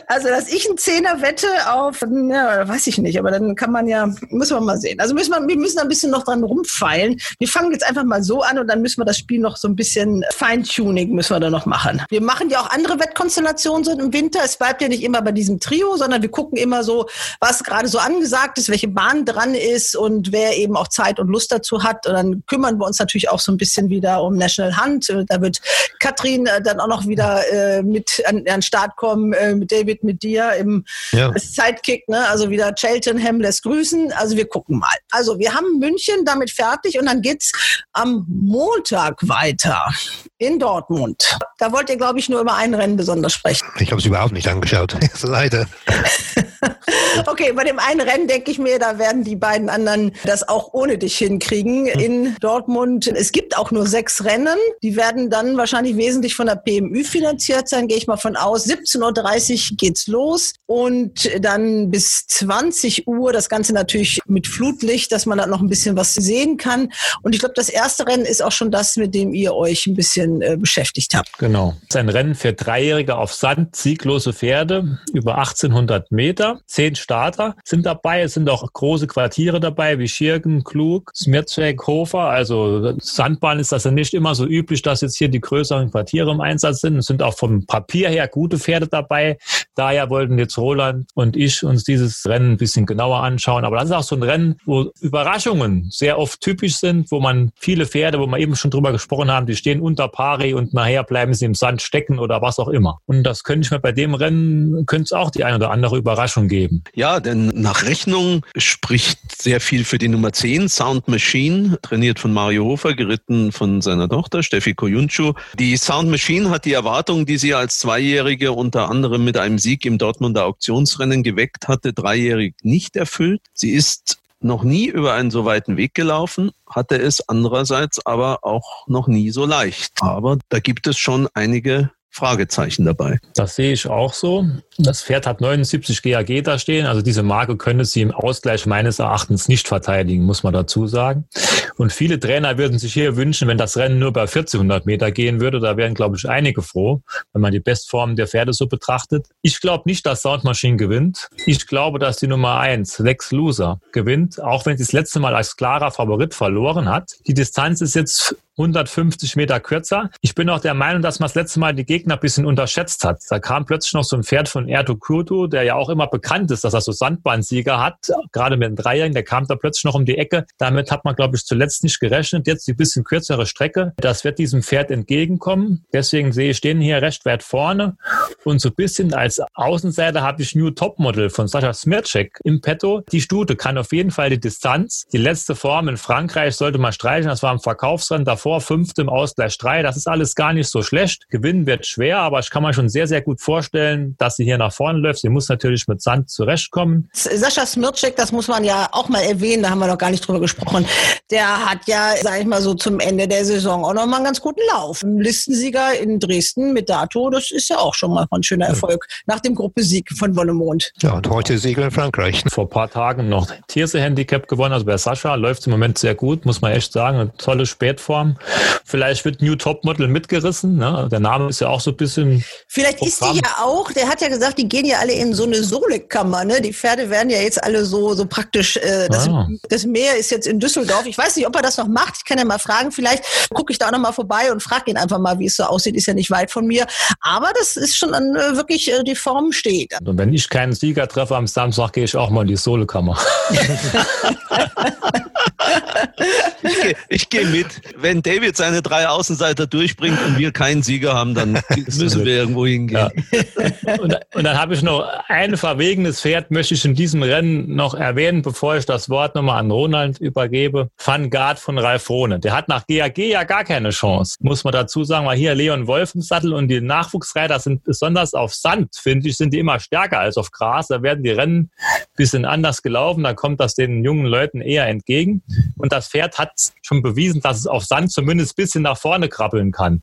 Also, dass ich einen Zehner wette auf, ja, weiß ich nicht, aber dann kann man ja, müssen wir mal sehen. Also müssen wir, wir müssen ein bisschen noch dran rumfeilen. Wir fangen jetzt einfach mal so an und dann müssen wir das Spiel noch so ein bisschen Feintuning müssen wir da noch machen. Wir machen ja auch andere Wettkonstellationen so im Winter. Es bleibt ja nicht immer bei diesem Trio, sondern wir gucken immer so, was gerade so angesagt ist, welche Bahn dran ist und wer eben auch Zeit und Lust dazu hat. Und dann kümmern wir uns natürlich auch so ein bisschen wieder um National Hunt. Da wird Katrin äh, dann auch noch wieder äh, mit an, an den Start kommen, äh, mit David, mit dir im Ja. Sidekick, ne? Also wieder Cheltenham lässt grüßen. Also wir gucken mal. Also wir haben München damit fertig und dann geht's am Montag weiter in Dortmund. Da wollt ihr, glaube ich, nur über ein Rennen besonders sprechen. Ich habe es überhaupt nicht angeschaut. Leider. Okay, bei dem einen Rennen denke ich mir, da werden die beiden anderen das auch ohne dich hinkriegen in Dortmund. Es gibt auch nur sechs Rennen. Die werden dann wahrscheinlich wesentlich von der PMÜ finanziert sein, gehe ich mal von aus. 17.30 Uhr geht's los und dann bis 20 Uhr das Ganze natürlich mit Flutlicht, dass man da noch ein bisschen was sehen kann. Und ich glaube, das erste Rennen ist auch schon das, mit dem ihr euch ein bisschen äh, beschäftigt habt. Genau. Das ist ein Rennen für Dreijährige auf Sand, sieglose Pferde, über 1800 Meter. Zehn Starter sind dabei. Es sind auch große Quartiere dabei, wie Schirgen, Klug, Smircek, Hofer. Also Sandbahn ist das ja nicht immer so üblich, dass jetzt hier die größeren Quartiere im Einsatz sind. Es sind auch vom Papier her gute Pferde dabei. Daher wollten jetzt Roland und ich uns dieses Rennen ein bisschen genauer anschauen. Aber das ist auch so ein Rennen, wo Überraschungen sehr oft typisch sind, wo man viele Pferde, wo wir eben schon drüber gesprochen haben, die stehen unter Pari und nachher bleiben sie im Sand stecken oder was auch immer. Und das könnte ich mir bei dem Rennen, könnte es auch die eine oder andere Überraschung geben. Ja, denn nach Rechnung spricht sehr viel für die Nummer 10, Sound Machine, trainiert von Mario Hofer, geritten von seiner Tochter Steffi Koyuncu. Die Sound Machine hat die Erwartungen, die sie als Zweijährige unter anderem mit einem Sieg im Dortmunder Auktionsrennen geweckt hatte, dreijährig nicht erfüllt. Sie ist noch nie über einen so weiten Weg gelaufen, hatte es andererseits aber auch noch nie so leicht. Aber da gibt es schon einige Fragezeichen dabei. Das sehe ich auch so. Das Pferd hat 79 GAG da stehen. Also diese Marke könnte sie im Ausgleich meines Erachtens nicht verteidigen, muss man dazu sagen. Und viele Trainer würden sich hier wünschen, wenn das Rennen nur bei 1400 Meter gehen würde. Da wären, glaube ich, einige froh, wenn man die Bestformen der Pferde so betrachtet. Ich glaube nicht, dass Sound Machine gewinnt. Ich glaube, dass die Nummer eins Lex Loser, gewinnt, auch wenn sie das letzte Mal als klarer Favorit verloren hat. Die Distanz ist jetzt 150 Meter kürzer. Ich bin auch der Meinung, dass man das letzte Mal die Gegner ein bisschen unterschätzt hat. Da kam plötzlich noch so ein Pferd von Erto Kurto, der ja auch immer bekannt ist, dass er so Sandbahnsieger hat, gerade mit dem Dreijährigen, der kam da plötzlich noch um die Ecke. Damit hat man, glaube ich, zuletzt nicht gerechnet. Jetzt die bisschen kürzere Strecke, das wird diesem Pferd entgegenkommen. Deswegen sehe ich den hier recht weit vorne. Und so ein bisschen als Außenseiter habe ich New Topmodel von Sascha Smircek im Petto. Die Stute kann auf jeden Fall die Distanz. Die letzte Form in Frankreich sollte man streichen. Das war im Verkaufsrennen davor vor fünftem Ausgleich 3. Das ist alles gar nicht so schlecht. Gewinnen wird schwer, aber ich kann mir schon sehr, sehr gut vorstellen, dass sie hier nach vorne läuft. Sie muss natürlich mit Sand zurechtkommen. Sascha Smircek, das muss man ja auch mal erwähnen, da haben wir noch gar nicht drüber gesprochen. Der hat ja, sag ich mal so, zum Ende der Saison auch noch mal einen ganz guten Lauf. Ein Listensieger in Dresden mit Dato, das ist ja auch schon mal ein schöner Erfolg nach dem Gruppesieg von Wonnemond. Ja, und heute Sieger in Frankreich. Vor ein paar Tagen noch Tierse-Handicap gewonnen. Also bei Sascha läuft es im Moment sehr gut, muss man echt sagen. Eine tolle Spätform. Vielleicht wird New Topmodel mitgerissen. Ne? Der Name ist ja auch so ein bisschen. Vielleicht ist die ja auch, der hat ja gesagt, die gehen ja alle in so eine Solekammer. Ne? Die Pferde werden ja jetzt alle so, so praktisch, äh, das, Ah. das Meer ist jetzt in Düsseldorf. Ich weiß nicht, ob er das noch macht. Ich kann ja mal fragen. Vielleicht gucke ich da auch noch mal vorbei und frage ihn einfach mal, wie es so aussieht. Ist ja nicht weit von mir. Aber das ist schon an, äh, wirklich, äh, die Form steht. Und wenn ich keinen Sieger treffe am Samstag, gehe ich auch mal in die Solekammer. Ich gehe geh mit. Wenn David seine drei Außenseiter durchbringt und wir keinen Sieger haben, dann müssen wir irgendwo hingehen. Und, und dann habe ich noch ein verwegenes Pferd, möchte ich in diesem Rennen noch erwähnen, bevor ich das Wort nochmal an Ronald übergebe. Van Gard von Ralf Rohne. Der hat nach GAG ja gar keine Chance. Muss man dazu sagen, weil hier Leon Wolf im Sattel und die Nachwuchsreiter sind besonders auf Sand, finde ich, sind die immer stärker als auf Gras. Da werden die Rennen ein bisschen anders gelaufen. Da kommt das den jungen Leuten eher entgegen. Und das Pferd hat schon bewiesen, dass es auf Sand zumindest ein bisschen nach vorne krabbeln kann.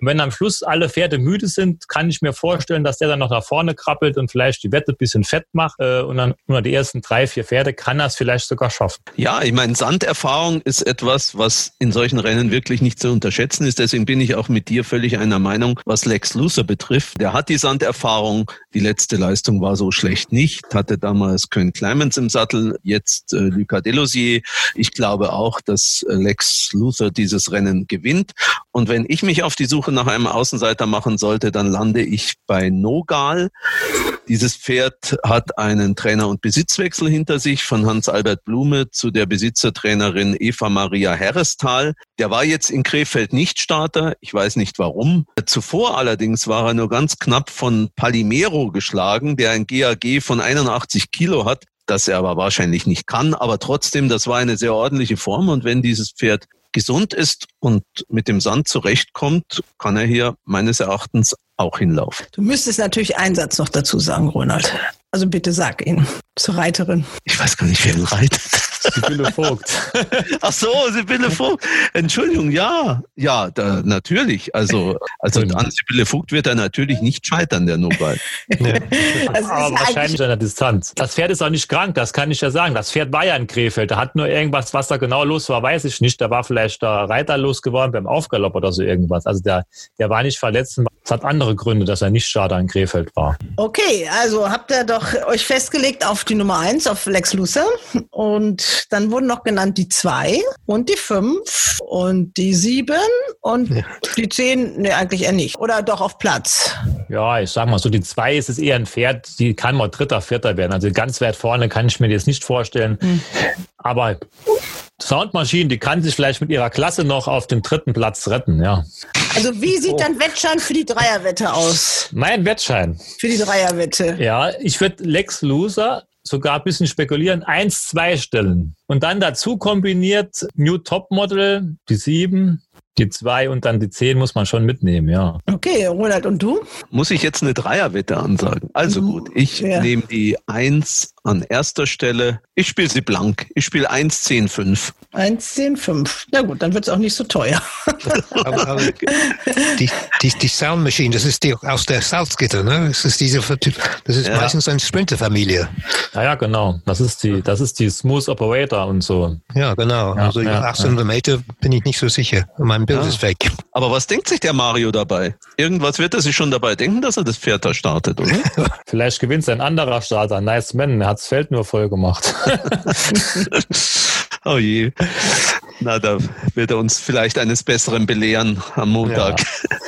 Und wenn am Schluss alle Pferde müde sind, kann ich mir vorstellen, dass der dann noch nach vorne krabbelt und vielleicht die Wette ein bisschen fett macht. Äh, Und dann nur die ersten drei, vier Pferde kann er es vielleicht sogar schaffen. Ja, ich meine, Sanderfahrung ist etwas, was in solchen Rennen wirklich nicht zu unterschätzen ist. Deswegen bin ich auch mit dir völlig einer Meinung, was Lex Luthor betrifft. Der hat die Sanderfahrung. Die letzte Leistung war so schlecht nicht. Hatte damals Köln Clemens im Sattel, jetzt äh, Lucas Delosier. Ich glaube auch, dass äh, Lex Luthor dieses Rennen gewinnt. Und wenn ich mich auf die Suche nach einem Außenseiter machen sollte, dann lande ich bei Nogal. Dieses Pferd hat einen Trainer- und Besitzwechsel hinter sich von Hans-Albert Blume zu der Besitzertrainerin Eva Maria Herrestal. Der war jetzt in Krefeld nicht Starter. Ich weiß nicht warum. Zuvor allerdings war er nur ganz knapp von Palimero geschlagen, der ein GAG von 81 Kilo hat das er aber wahrscheinlich nicht kann. Aber trotzdem, das war eine sehr ordentliche Form. Und wenn dieses Pferd gesund ist und mit dem Sand zurechtkommt, kann er hier meines Erachtens auch hinlaufen. Du müsstest natürlich einen Satz noch dazu sagen, Ronald. Also bitte sag ihn zur Reiterin. Ich weiß gar nicht, wer ihn reitet. Sibylle Vogt. Ach so, Sibylle Vogt. Entschuldigung, ja, ja, da, natürlich. Also, also an Sibylle Vogt wird er natürlich nicht scheitern, der Nobel. Also Aber wahrscheinlich an der Distanz. Das Pferd ist auch nicht krank, das kann ich ja sagen. Das Pferd war ja in Krefeld. Da hat nur irgendwas, was da genau los war, weiß ich nicht. Da war vielleicht der Reiter losgeworden beim Aufgalopp oder so irgendwas. Also der, der war nicht verletzt. Es hat andere Gründe, dass er nicht Starter in Krefeld war. Okay, also habt ihr doch euch festgelegt auf die Nummer eins, auf Lex Luthor. Und dann wurden noch genannt die zwei und die fünf und die sieben und die zehn, nee, eigentlich eher nicht. Oder doch auf Platz. Ja, ich sag mal so, die zwei ist es eher ein Pferd, die kann mal Dritter, Vierter werden. Also ganz weit vorne kann ich mir das nicht vorstellen. Aber Soundmaschine, die kann sich vielleicht mit ihrer Klasse noch auf den dritten Platz retten, ja. Also wie sieht dann Wettschein für die Dreierwette aus? Mein Wettschein. Für die Dreierwette. Ja, ich würde Lex Loser sogar ein bisschen spekulieren, eins, zwei stellen. Und dann dazu kombiniert New Topmodel, die sieben, die zwei und dann die zehn muss man schon mitnehmen, ja. Okay, Ronald, und du? Muss ich jetzt eine Dreierwette ansagen? Also gut, ich Ja. nehme die eins an erster Stelle. Ich spiele sie blank. Ich spiele 1, 10, 5. Eins, zehn, fünf. Na gut, dann wird's auch nicht so teuer. Aber, aber die, die, die Sound Machine, das ist die aus der Salzgitter, ne? Das ist diese, das ist Ja. meistens eine Sprinterfamilie. Ja, ja, genau. Das ist die, das ist die Smooth Operator und so. Ja, genau. Ja, also ja, 1800 Meter bin ich nicht so sicher. Mein Bild ist weg. Aber was denkt sich der Mario dabei? Irgendwas wird er sich schon dabei denken, dass er das Pferd da startet, oder? Vielleicht gewinnt ein anderer Starter, Nice Man, der hat's Feld nur voll gemacht. oh je. Na, da wird er uns vielleicht eines Besseren belehren am Montag.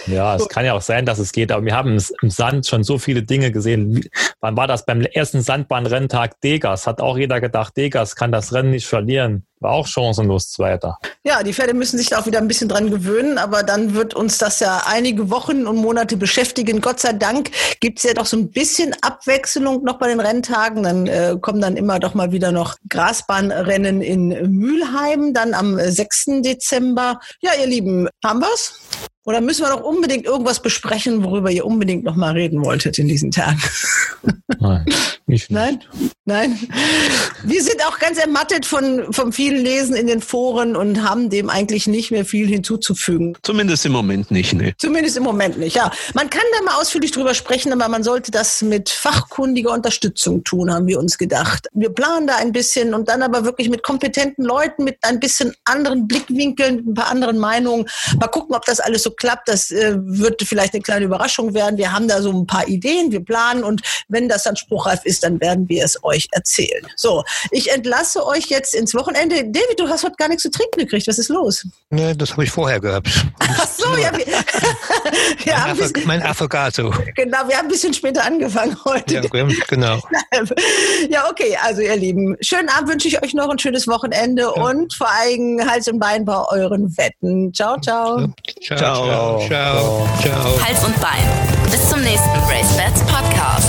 Ja, es kann ja auch sein, dass es geht, aber wir haben im Sand schon so viele Dinge gesehen. Wann war das beim ersten Sandbahnrenntag Degas? Hat auch jeder gedacht, Degas kann das Rennen nicht verlieren. War auch chancenlos Zweiter. Ja, die Pferde müssen sich da auch wieder ein bisschen dran gewöhnen, aber dann wird uns das ja einige Wochen und Monate beschäftigen. Gott sei Dank gibt's ja doch so ein bisschen Abwechslung noch bei den Renntagen. Dann äh, kommen dann immer doch mal wieder noch Grasbahnrennen in Mülheim, dann am 6. Dezember. Ja, ihr Lieben, haben wir's? Oder müssen wir noch unbedingt irgendwas besprechen, worüber ihr unbedingt noch mal reden wolltet in diesen Tagen? Nein, ich nicht. Nein? Nein? Wir sind auch ganz ermattet von, von vielen Lesen in den Foren und haben dem eigentlich nicht mehr viel hinzuzufügen. Zumindest im Moment nicht, ne. Zumindest im Moment nicht, ja. Man kann da mal ausführlich drüber sprechen, aber man sollte das mit fachkundiger Unterstützung tun, haben wir uns gedacht. Wir planen da ein bisschen und dann aber wirklich mit kompetenten Leuten, mit ein bisschen anderen Blickwinkeln, mit ein paar anderen Meinungen. Mal gucken, ob das alles so klappt. Das äh, wird vielleicht eine kleine Überraschung werden. Wir haben da so ein paar Ideen, wir planen und wenn das dann spruchreif ist, dann werden wir es euch erzählen. So, ich entlasse euch jetzt ins Wochenende. David, du hast heute gar nichts zu trinken gekriegt. Was ist los? Ne, das habe ich vorher gehabt. Ach so, ja. Wir, wir Mein, haben Affe, bisschen, mein Affogato. genau, wir haben ein bisschen später angefangen heute. Ja, genau. Ja, okay, also ihr Lieben, schönen Abend wünsche ich euch noch ein schönes Wochenende und vor allem Hals und Bein bei euren Wetten. Ciao, ciao. Ciao, ciao, ciao, ciao. Hals und Bein. Bis zum nächsten Race Bats Podcast.